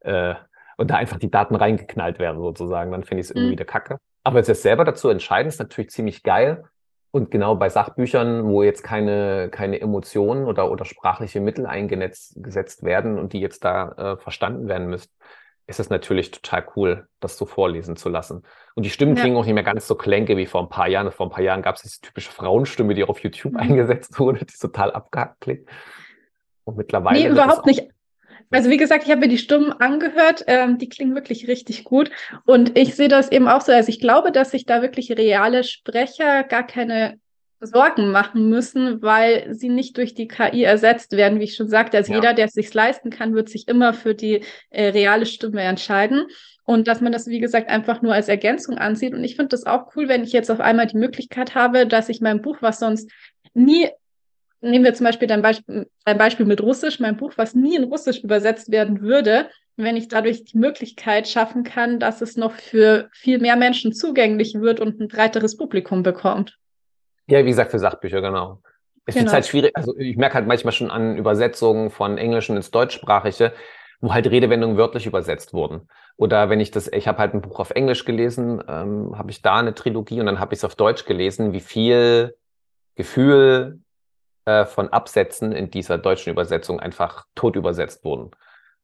Äh, und da einfach die Daten reingeknallt werden sozusagen, dann finde ich es irgendwie mhm. wieder kacke. Aber jetzt selber dazu entscheiden, ist natürlich ziemlich geil. Und genau bei Sachbüchern, wo jetzt keine, keine Emotionen oder, oder sprachliche Mittel eingesetzt werden und die jetzt da äh, verstanden werden müssen, ist es natürlich total cool, das so vorlesen zu lassen. Und die Stimmen ja. klingen auch nicht mehr ganz so klänke wie vor ein paar Jahren. Vor ein paar Jahren gab es diese typische Frauenstimme, die auf YouTube mhm. eingesetzt wurde, die total abgehackt klingt. Und mittlerweile. Nee, überhaupt nicht also wie gesagt, ich habe mir die Stimmen angehört, ähm, die klingen wirklich richtig gut. Und ich sehe das eben auch so. Also ich glaube, dass sich da wirklich reale Sprecher gar keine Sorgen machen müssen, weil sie nicht durch die KI ersetzt werden, wie ich schon sagte. Also ja. jeder, der es sich leisten kann, wird sich immer für die äh, reale Stimme entscheiden. Und dass man das, wie gesagt, einfach nur als Ergänzung ansieht. Und ich finde das auch cool, wenn ich jetzt auf einmal die Möglichkeit habe, dass ich mein Buch, was sonst nie nehmen wir zum Beispiel dein Beispiel, dein Beispiel mit Russisch, mein Buch, was nie in Russisch übersetzt werden würde, wenn ich dadurch die Möglichkeit schaffen kann, dass es noch für viel mehr Menschen zugänglich wird und ein breiteres Publikum bekommt. Ja, wie gesagt, für Sachbücher, genau. Es genau. ist halt schwierig, also ich merke halt manchmal schon an Übersetzungen von Englischen ins Deutschsprachige, wo halt Redewendungen wörtlich übersetzt wurden. Oder wenn ich das, ich habe halt ein Buch auf Englisch gelesen, ähm, habe ich da eine Trilogie und dann habe ich es auf Deutsch gelesen, wie viel Gefühl, äh, von Absätzen in dieser deutschen Übersetzung einfach tot übersetzt wurden.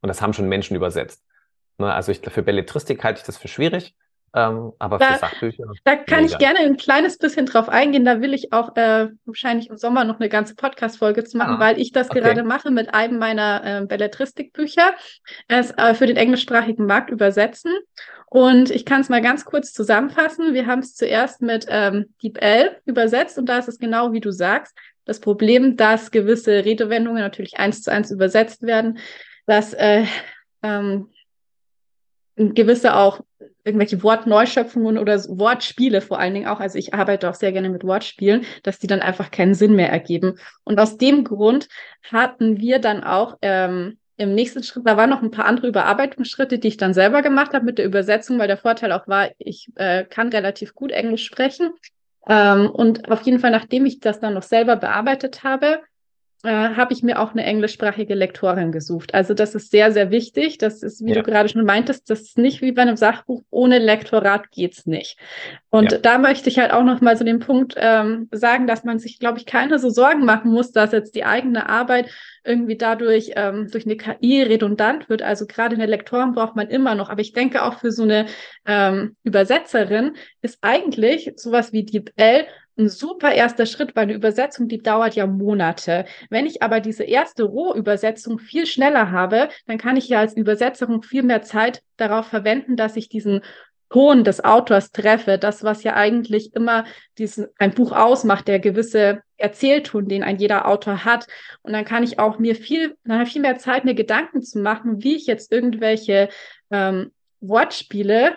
Und das haben schon Menschen übersetzt. Ne, also ich, für Belletristik halte ich das für schwierig. Ähm, aber da, für Sachbücher. Da kann mega. ich gerne ein kleines bisschen drauf eingehen. Da will ich auch äh, wahrscheinlich im Sommer noch eine ganze Podcast-Folge zu machen, ah, weil ich das okay. gerade mache mit einem meiner äh, Belletristik-Bücher. Es äh, für den englischsprachigen Markt übersetzen. Und ich kann es mal ganz kurz zusammenfassen. Wir haben es zuerst mit ähm, DeepL übersetzt und da ist es genau wie du sagst das Problem, dass gewisse Redewendungen natürlich eins zu eins übersetzt werden, dass äh, ähm, gewisse auch irgendwelche Wortneuschöpfungen oder Wortspiele vor allen Dingen auch, also ich arbeite auch sehr gerne mit Wortspielen, dass die dann einfach keinen Sinn mehr ergeben. Und aus dem Grund hatten wir dann auch ähm, im nächsten Schritt, da waren noch ein paar andere Überarbeitungsschritte, die ich dann selber gemacht habe mit der Übersetzung, weil der Vorteil auch war, ich äh, kann relativ gut Englisch sprechen. Ähm, und auf jeden Fall, nachdem ich das dann noch selber bearbeitet habe, äh, habe ich mir auch eine englischsprachige Lektorin gesucht. Also das ist sehr, sehr wichtig. Das ist, wie ja. du gerade schon meintest, das ist nicht wie bei einem Sachbuch. Ohne Lektorat geht's nicht. Und ja. da möchte ich halt auch noch mal so den Punkt ähm, sagen, dass man sich, glaube ich, keine so Sorgen machen muss, dass jetzt die eigene Arbeit irgendwie dadurch ähm, durch eine KI redundant wird. Also gerade eine Lektorin braucht man immer noch. Aber ich denke auch für so eine ähm, Übersetzerin ist eigentlich sowas wie DeepL ein super erster Schritt, weil eine Übersetzung, die dauert ja Monate. Wenn ich aber diese erste Rohübersetzung viel schneller habe, dann kann ich ja als Übersetzerin viel mehr Zeit darauf verwenden, dass ich diesen Ton des Autors treffe, das, was ja eigentlich immer diesen, ein Buch ausmacht, der gewisse Erzählton, den ein jeder Autor hat. Und dann kann ich auch mir viel, dann habe ich viel mehr Zeit, mir Gedanken zu machen, wie ich jetzt irgendwelche ähm, Wortspiele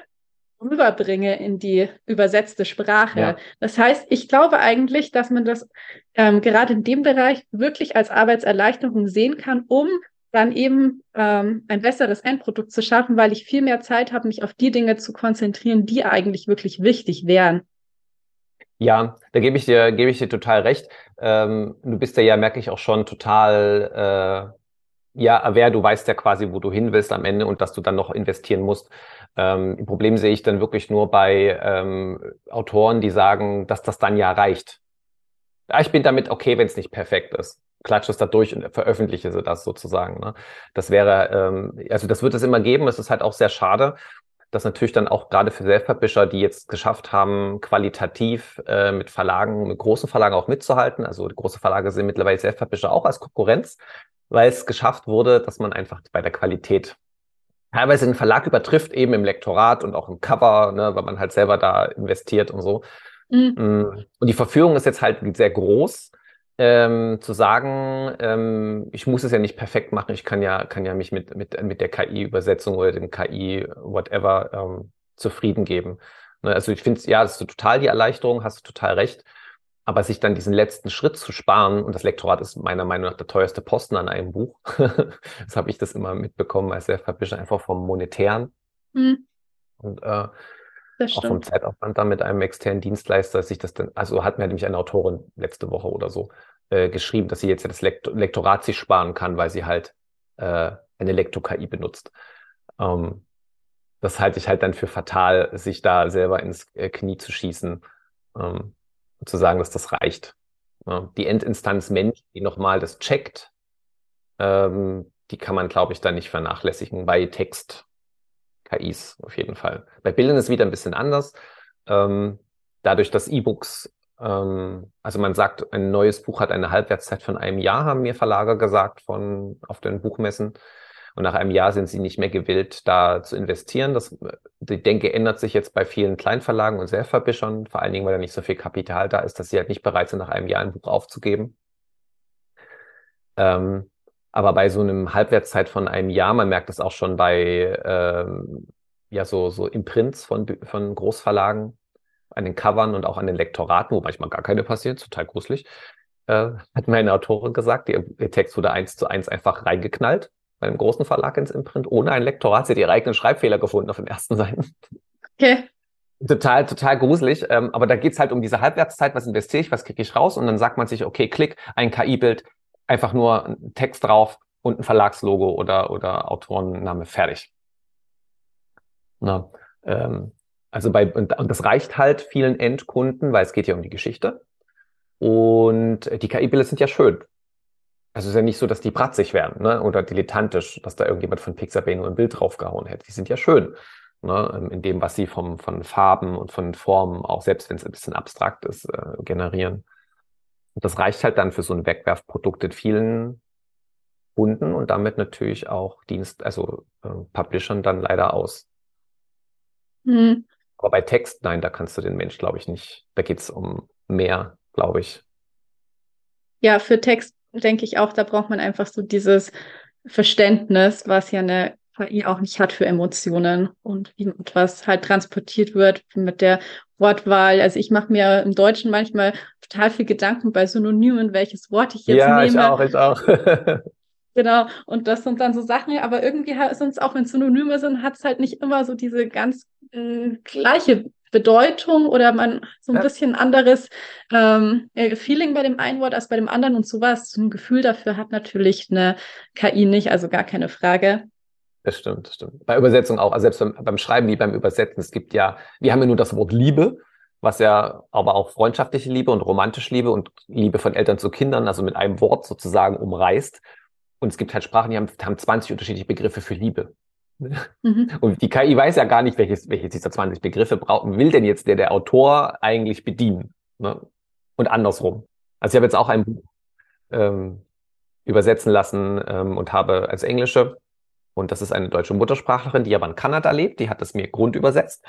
rüberbringe in die übersetzte Sprache. Ja. Das heißt, ich glaube eigentlich, dass man das ähm, gerade in dem Bereich wirklich als Arbeitserleichterung sehen kann, um dann eben ähm, ein besseres Endprodukt zu schaffen, weil ich viel mehr Zeit habe, mich auf die Dinge zu konzentrieren, die eigentlich wirklich wichtig wären. Ja, da gebe ich dir, gebe ich dir total recht. Ähm, du bist ja, ja, merke ich auch schon total äh, ja, aware, du weißt ja quasi, wo du hin willst am Ende und dass du dann noch investieren musst. Ähm, Problem sehe ich dann wirklich nur bei ähm, Autoren, die sagen, dass das dann ja reicht. Ja, ich bin damit okay, wenn es nicht perfekt ist. Klatsche es da durch und veröffentliche sie das sozusagen. Ne? Das wäre, ähm, also das wird es immer geben. Es ist halt auch sehr schade, dass natürlich dann auch gerade für Self-Publisher, die jetzt geschafft haben, qualitativ äh, mit Verlagen, mit großen Verlagen auch mitzuhalten. Also große Verlage sind mittlerweile Self-Publisher auch als Konkurrenz weil es geschafft wurde, dass man einfach bei der Qualität teilweise den Verlag übertrifft, eben im Lektorat und auch im Cover, ne, weil man halt selber da investiert und so. Mhm. Mm. Und die Verführung ist jetzt halt sehr groß, ähm, zu sagen, ähm, ich muss es ja nicht perfekt machen, ich kann ja, kann ja mich mit, mit, mit der KI-Übersetzung oder dem KI-Whatever ähm, zufrieden geben. Ne, also ich finde, ja, das ist total die Erleichterung, hast du total recht. Aber sich dann diesen letzten Schritt zu sparen, und das Lektorat ist meiner Meinung nach der teuerste Posten an einem Buch. das habe ich das immer mitbekommen als Self-Publisher, einfach vom Monetären. Mhm. Und äh, auch vom Zeitaufwand dann mit einem externen Dienstleister, sich das dann, also hat mir nämlich eine Autorin letzte Woche oder so äh, geschrieben, dass sie jetzt das Lekt Lektorat sich sparen kann, weil sie halt äh, eine Lektor-KI benutzt. Ähm, das halte ich halt dann für fatal, sich da selber ins äh, Knie zu schießen. Ähm, zu sagen, dass das reicht. Die Endinstanz Mensch, die nochmal das checkt, ähm, die kann man, glaube ich, da nicht vernachlässigen bei Text. KIs auf jeden Fall. Bei Bildern ist es wieder ein bisschen anders. Ähm, dadurch, dass E-Books, ähm, also man sagt, ein neues Buch hat eine Halbwertszeit von einem Jahr, haben mir Verlage gesagt von auf den Buchmessen. Und nach einem Jahr sind sie nicht mehr gewillt, da zu investieren. Das, die Denke ändert sich jetzt bei vielen Kleinverlagen und Self-Publishern, vor allen Dingen, weil da nicht so viel Kapital da ist, dass sie halt nicht bereit sind, nach einem Jahr ein Buch aufzugeben. Ähm, aber bei so einem Halbwertszeit von einem Jahr, man merkt das auch schon bei ähm, ja so, so Imprints von, von Großverlagen, an den Covern und auch an den Lektoraten, wo manchmal gar keine passieren, total gruselig, äh, hat meine Autorin gesagt, ihr, ihr Text wurde eins zu eins einfach reingeknallt bei einem großen Verlag ins Imprint, ohne ein Lektorat. Sie hat ihre eigenen Schreibfehler gefunden auf den ersten Seiten. Okay. Total, total gruselig. Ähm, aber da geht's halt um diese Halbwertszeit, was investiere ich, was kriege ich raus? Und dann sagt man sich, okay, klick, ein KI-Bild, einfach nur ein Text drauf und ein Verlagslogo oder, oder Autorenname fertig. Na, ähm, also bei, und, und das reicht halt vielen Endkunden, weil es geht ja um die Geschichte. Und die KI-Bilder sind ja schön. Also es ist ja nicht so, dass die bratzig werden ne? oder dilettantisch, dass da irgendjemand von Pixabay nur ein Bild draufgehauen hätte. Die sind ja schön ne? in dem, was sie vom, von Farben und von Formen, auch selbst wenn es ein bisschen abstrakt ist, äh, generieren. Und das reicht halt dann für so ein Wegwerfprodukt in vielen Kunden und damit natürlich auch Dienst, also äh, Publishern dann leider aus. Mhm. Aber bei Text, nein, da kannst du den Mensch, glaube ich, nicht. Da geht es um mehr, glaube ich. Ja, für Text denke ich auch, da braucht man einfach so dieses Verständnis, was ja eine KI auch nicht hat für Emotionen und wie etwas halt transportiert wird mit der Wortwahl. Also ich mache mir im Deutschen manchmal total viel Gedanken bei Synonymen, welches Wort ich jetzt ja, nehme. Ja, ich auch, ich auch. genau, und das sind dann so Sachen, aber irgendwie sind es auch, wenn Synonyme sind, hat es halt nicht immer so diese ganz äh, gleiche Bedeutung oder man so ein ja. bisschen anderes ähm, äh, Feeling bei dem einen Wort als bei dem anderen und sowas. So ein Gefühl dafür hat natürlich eine KI nicht, also gar keine Frage. Das stimmt, das stimmt. Bei Übersetzung auch, also selbst beim, beim Schreiben wie beim Übersetzen, es gibt ja, wir haben ja nur das Wort Liebe, was ja aber auch freundschaftliche Liebe und romantische Liebe und Liebe von Eltern zu Kindern, also mit einem Wort sozusagen umreißt. Und es gibt halt Sprachen, die haben, haben 20 unterschiedliche Begriffe für Liebe. Mhm. Und die KI weiß ja gar nicht, welches, welches dieser 20 Begriffe brauchen, will denn jetzt der, der Autor eigentlich bedienen. Ne? Und andersrum. Also ich habe jetzt auch ein Buch ähm, übersetzen lassen ähm, und habe als Englische, und das ist eine deutsche Muttersprachlerin, die aber in Kanada lebt, die hat es mir grundübersetzt.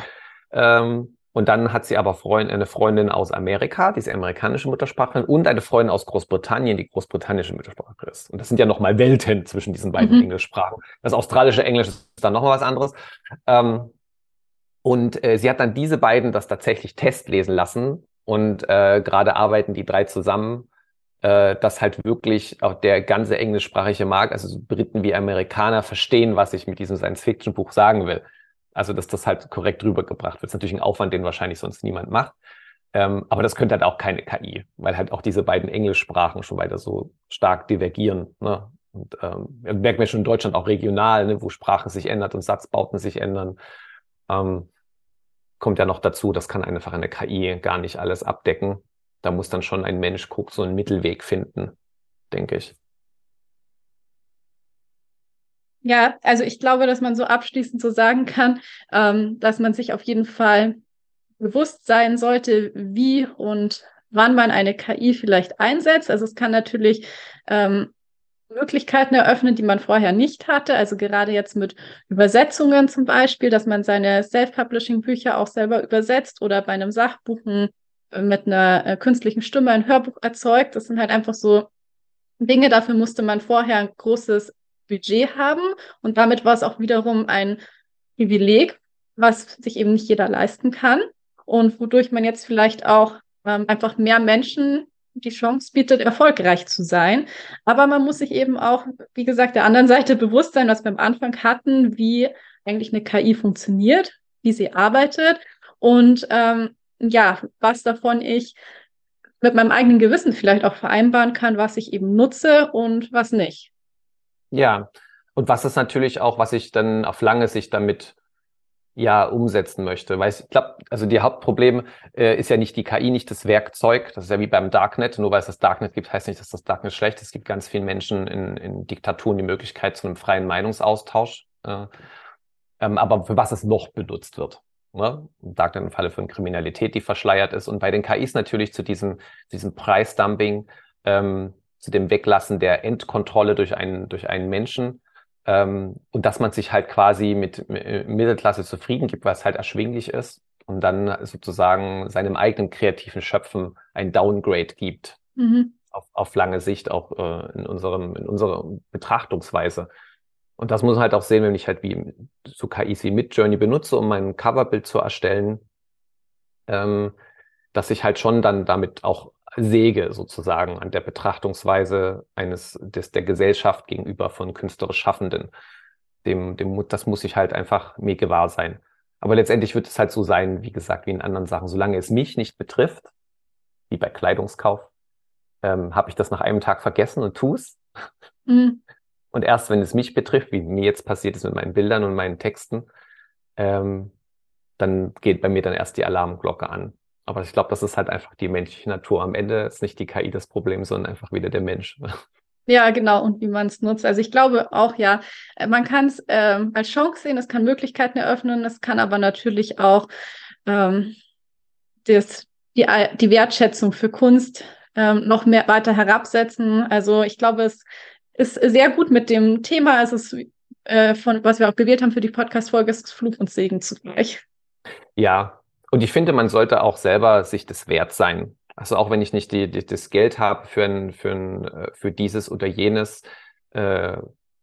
Ähm, und dann hat sie aber Freund, eine Freundin aus Amerika, die ist amerikanische Muttersprachlerin, und eine Freundin aus Großbritannien, die großbritannische Muttersprachlerin ist. Und das sind ja nochmal Welten zwischen diesen beiden mhm. Englischsprachen. Das australische Englisch ist dann nochmal was anderes. Ähm, und äh, sie hat dann diese beiden das tatsächlich testlesen lassen. Und äh, gerade arbeiten die drei zusammen, äh, dass halt wirklich auch der ganze englischsprachige Markt, also so Briten wie Amerikaner, verstehen, was ich mit diesem Science-Fiction-Buch sagen will. Also, dass das halt korrekt rübergebracht wird. Das ist natürlich ein Aufwand, den wahrscheinlich sonst niemand macht. Ähm, aber das könnte halt auch keine KI, weil halt auch diese beiden Englischsprachen schon weiter so stark divergieren. Ne? Und ähm, merken wir schon in Deutschland auch regional, ne, wo Sprache sich ändert und Satzbauten sich ändern. Ähm, kommt ja noch dazu, das kann einfach eine KI gar nicht alles abdecken. Da muss dann schon ein Mensch gucken, so einen Mittelweg finden, denke ich. Ja, also ich glaube, dass man so abschließend so sagen kann, ähm, dass man sich auf jeden Fall bewusst sein sollte, wie und wann man eine KI vielleicht einsetzt. Also es kann natürlich ähm, Möglichkeiten eröffnen, die man vorher nicht hatte. Also gerade jetzt mit Übersetzungen zum Beispiel, dass man seine Self-Publishing-Bücher auch selber übersetzt oder bei einem Sachbuch äh, mit einer äh, künstlichen Stimme ein Hörbuch erzeugt. Das sind halt einfach so Dinge, dafür musste man vorher ein großes Budget haben. Und damit war es auch wiederum ein Privileg, was sich eben nicht jeder leisten kann. Und wodurch man jetzt vielleicht auch ähm, einfach mehr Menschen die Chance bietet, erfolgreich zu sein. Aber man muss sich eben auch, wie gesagt, der anderen Seite bewusst sein, was wir am Anfang hatten, wie eigentlich eine KI funktioniert, wie sie arbeitet und ähm, ja, was davon ich mit meinem eigenen Gewissen vielleicht auch vereinbaren kann, was ich eben nutze und was nicht. Ja, und was ist natürlich auch, was ich dann auf lange Sicht damit ja umsetzen möchte. Weil ich glaube, also die Hauptproblem äh, ist ja nicht die KI, nicht das Werkzeug. Das ist ja wie beim Darknet. Nur weil es das Darknet gibt, heißt nicht, dass das Darknet schlecht ist. Es gibt ganz vielen Menschen in, in Diktaturen die Möglichkeit zu einem freien Meinungsaustausch. Äh, ähm, aber für was es noch benutzt wird. Ne? Darknet im Falle von Kriminalität, die verschleiert ist. Und bei den KIs natürlich zu diesem, diesem Preisdumping, ähm, zu dem Weglassen der Endkontrolle durch einen, durch einen Menschen. Ähm, und dass man sich halt quasi mit Mittelklasse zufrieden gibt, was halt erschwinglich ist und dann sozusagen seinem eigenen kreativen Schöpfen ein Downgrade gibt. Mhm. Auf, auf lange Sicht auch äh, in, unserem, in unserer Betrachtungsweise. Und das muss man halt auch sehen, wenn ich halt wie so KIs wie Midjourney benutze, um mein Coverbild zu erstellen, ähm, dass ich halt schon dann damit auch säge sozusagen an der Betrachtungsweise eines des der Gesellschaft gegenüber von künstlerisch Schaffenden. Dem, dem, das muss ich halt einfach mir gewahr sein. Aber letztendlich wird es halt so sein, wie gesagt, wie in anderen Sachen. Solange es mich nicht betrifft, wie bei Kleidungskauf, ähm, habe ich das nach einem Tag vergessen und tu's. Mhm. Und erst wenn es mich betrifft, wie mir jetzt passiert ist mit meinen Bildern und meinen Texten, ähm, dann geht bei mir dann erst die Alarmglocke an. Aber ich glaube, das ist halt einfach die menschliche Natur. Am Ende ist nicht die KI das Problem, sondern einfach wieder der Mensch. Ja, genau, und wie man es nutzt. Also ich glaube auch, ja, äh, man kann es äh, als Chance sehen, es kann Möglichkeiten eröffnen, es kann aber natürlich auch ähm, das, die, die Wertschätzung für Kunst ähm, noch mehr weiter herabsetzen. Also ich glaube, es ist sehr gut mit dem Thema. Es ist äh, von, was wir auch gewählt haben für die Podcast-Folge, ist Fluch und Segen zugleich. Ja, und ich finde, man sollte auch selber sich das wert sein. Also auch wenn ich nicht die, die, das Geld habe für, ein, für, ein, äh, für dieses oder jenes, äh,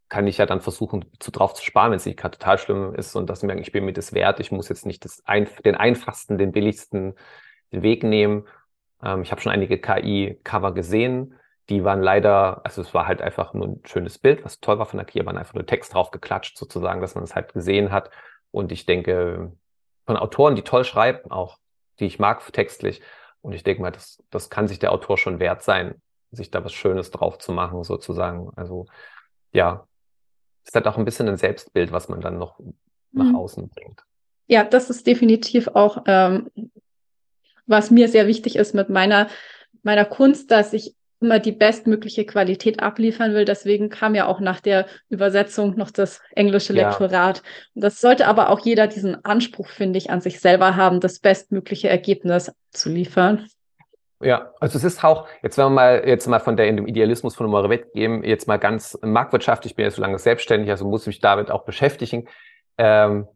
kann ich ja dann versuchen, zu drauf zu sparen, wenn es nicht gerade total schlimm ist und dass ich bin mir das wert. Ich muss jetzt nicht das ein, den einfachsten, den billigsten Weg nehmen. Ähm, ich habe schon einige KI-Cover gesehen. Die waren leider, also es war halt einfach nur ein schönes Bild, was toll war von der KI, waren einfach nur Text drauf geklatscht, sozusagen, dass man es halt gesehen hat. Und ich denke, von Autoren, die toll schreiben, auch die ich mag textlich. Und ich denke mal, das, das kann sich der Autor schon wert sein, sich da was Schönes drauf zu machen, sozusagen. Also ja, ist halt auch ein bisschen ein Selbstbild, was man dann noch nach mhm. außen bringt. Ja, das ist definitiv auch, ähm, was mir sehr wichtig ist mit meiner, meiner Kunst, dass ich immer die bestmögliche Qualität abliefern will. Deswegen kam ja auch nach der Übersetzung noch das englische Lektorat. Ja. Das sollte aber auch jeder diesen Anspruch, finde ich, an sich selber haben, das bestmögliche Ergebnis zu liefern. Ja, also es ist auch, jetzt wenn wir mal jetzt mal von der in dem Idealismus von Humor weggehen, jetzt mal ganz marktwirtschaftlich, ich bin ja so lange selbstständig, also muss ich mich damit auch beschäftigen. Ähm,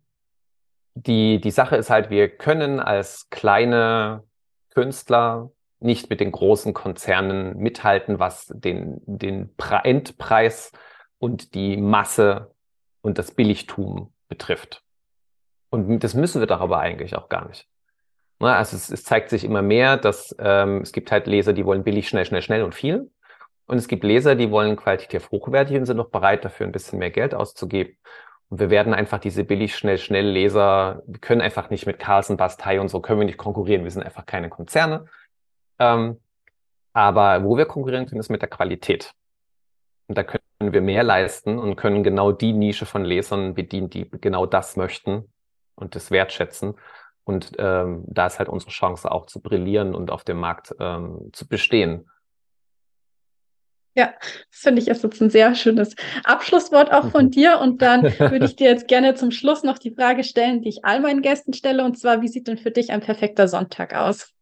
die, die Sache ist halt, wir können als kleine Künstler nicht mit den großen Konzernen mithalten, was den, den Endpreis und die Masse und das Billigtum betrifft. Und das müssen wir doch aber eigentlich auch gar nicht. Ne, also es, es zeigt sich immer mehr, dass ähm, es gibt halt Leser, die wollen billig, schnell, schnell, schnell und viel. Und es gibt Leser, die wollen qualitativ hochwertig und sind noch bereit, dafür ein bisschen mehr Geld auszugeben. Und wir werden einfach diese billig, schnell, schnell Leser, wir können einfach nicht mit Carlsen, Bastei und so, können wir nicht konkurrieren. Wir sind einfach keine Konzerne. Ähm, aber wo wir konkurrieren können, ist mit der Qualität. Und da können wir mehr leisten und können genau die Nische von Lesern bedienen, die genau das möchten und das wertschätzen. Und ähm, da ist halt unsere Chance auch zu brillieren und auf dem Markt ähm, zu bestehen. Ja, das finde ich ist jetzt ein sehr schönes Abschlusswort auch von mhm. dir. Und dann würde ich dir jetzt gerne zum Schluss noch die Frage stellen, die ich all meinen Gästen stelle. Und zwar, wie sieht denn für dich ein perfekter Sonntag aus?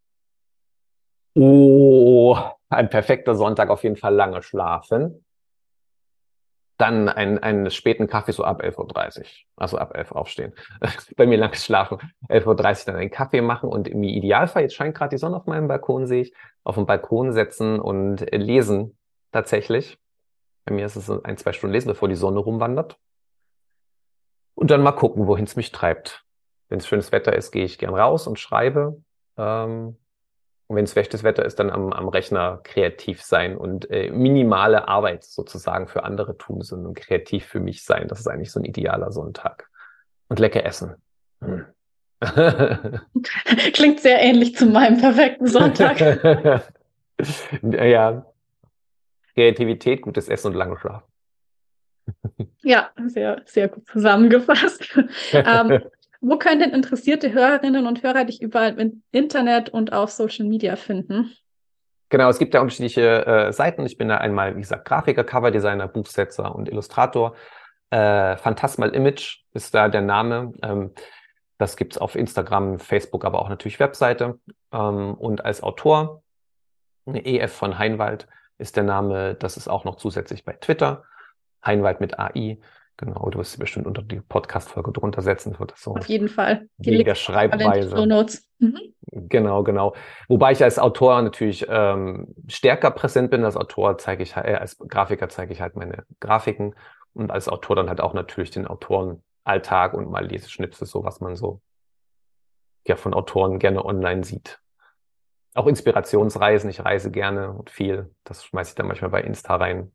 Oh, ein perfekter Sonntag auf jeden Fall lange schlafen dann einen, einen späten Kaffee so ab 11.30 Uhr, also ab 11 Uhr aufstehen. Bei mir langes Schlafen. 11.30 Uhr dann einen Kaffee machen und im Idealfall, jetzt scheint gerade die Sonne auf meinem Balkon, sehe ich, auf dem Balkon setzen und lesen tatsächlich. Bei mir ist es ein, zwei Stunden lesen, bevor die Sonne rumwandert. Und dann mal gucken, wohin es mich treibt. Wenn es schönes Wetter ist, gehe ich gern raus und schreibe. Ähm, und wenn es schlechtes Wetter ist, dann am, am Rechner kreativ sein und äh, minimale Arbeit sozusagen für andere tun, sondern kreativ für mich sein. Das ist eigentlich so ein idealer Sonntag. Und lecker essen. Hm. Klingt sehr ähnlich zu meinem perfekten Sonntag. ja. Kreativität, gutes Essen und lange Schlaf. ja, sehr, sehr gut zusammengefasst. ähm, wo können denn interessierte Hörerinnen und Hörer dich überall im Internet und auf Social Media finden? Genau, es gibt ja unterschiedliche äh, Seiten. Ich bin da einmal, wie gesagt, Grafiker, Coverdesigner, Buchsetzer und Illustrator. Äh, Phantasmal Image ist da der Name. Ähm, das gibt's auf Instagram, Facebook, aber auch natürlich Webseite. Ähm, und als Autor, EF von Heinwald ist der Name. Das ist auch noch zusätzlich bei Twitter. Heinwald mit AI. Genau, du wirst sie bestimmt unter die Podcast-Folge drunter setzen. Wird das so Auf jeden Fall. Die wegen der Schreibweise. Mhm. Genau, genau. Wobei ich als Autor natürlich ähm, stärker präsent bin. Als Autor zeige ich, äh, als Grafiker zeige ich halt meine Grafiken und als Autor dann halt auch natürlich den Autorenalltag und mal Leseschnipsel, so was man so ja von Autoren gerne online sieht. Auch Inspirationsreisen. Ich reise gerne und viel. Das schmeiße ich dann manchmal bei Insta rein.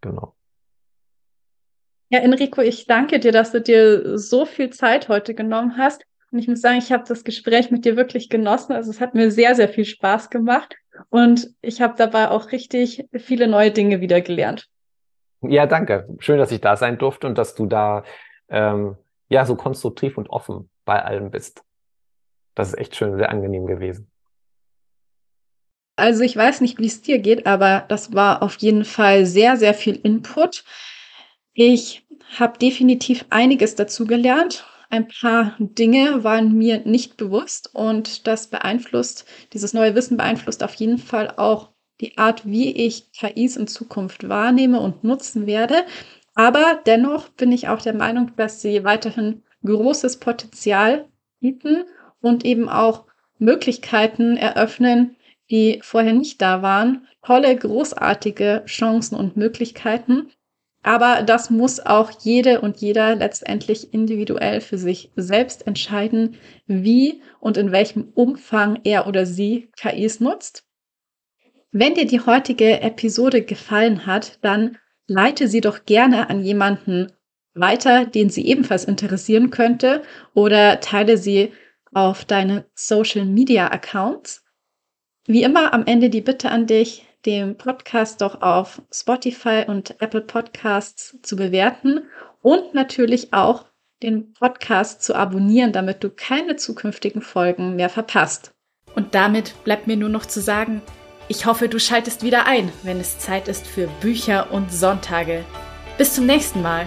Genau. Ja, Enrico, ich danke dir, dass du dir so viel Zeit heute genommen hast. Und ich muss sagen, ich habe das Gespräch mit dir wirklich genossen. Also es hat mir sehr, sehr viel Spaß gemacht. Und ich habe dabei auch richtig viele neue Dinge wieder gelernt. Ja, danke. Schön, dass ich da sein durfte und dass du da ähm, ja so konstruktiv und offen bei allem bist. Das ist echt schön, sehr angenehm gewesen. Also ich weiß nicht, wie es dir geht, aber das war auf jeden Fall sehr, sehr viel Input. Ich habe definitiv einiges dazu gelernt. Ein paar Dinge waren mir nicht bewusst und das beeinflusst, dieses neue Wissen beeinflusst auf jeden Fall auch die Art, wie ich KIs in Zukunft wahrnehme und nutzen werde. Aber dennoch bin ich auch der Meinung, dass sie weiterhin großes Potenzial bieten und eben auch Möglichkeiten eröffnen, die vorher nicht da waren. Tolle, großartige Chancen und Möglichkeiten. Aber das muss auch jede und jeder letztendlich individuell für sich selbst entscheiden, wie und in welchem Umfang er oder sie KIs nutzt. Wenn dir die heutige Episode gefallen hat, dann leite sie doch gerne an jemanden weiter, den sie ebenfalls interessieren könnte oder teile sie auf deine Social Media Accounts. Wie immer am Ende die Bitte an dich, dem Podcast doch auf Spotify und Apple Podcasts zu bewerten und natürlich auch den Podcast zu abonnieren, damit du keine zukünftigen Folgen mehr verpasst. Und damit bleibt mir nur noch zu sagen, ich hoffe, du schaltest wieder ein, wenn es Zeit ist für Bücher und Sonntage. Bis zum nächsten Mal.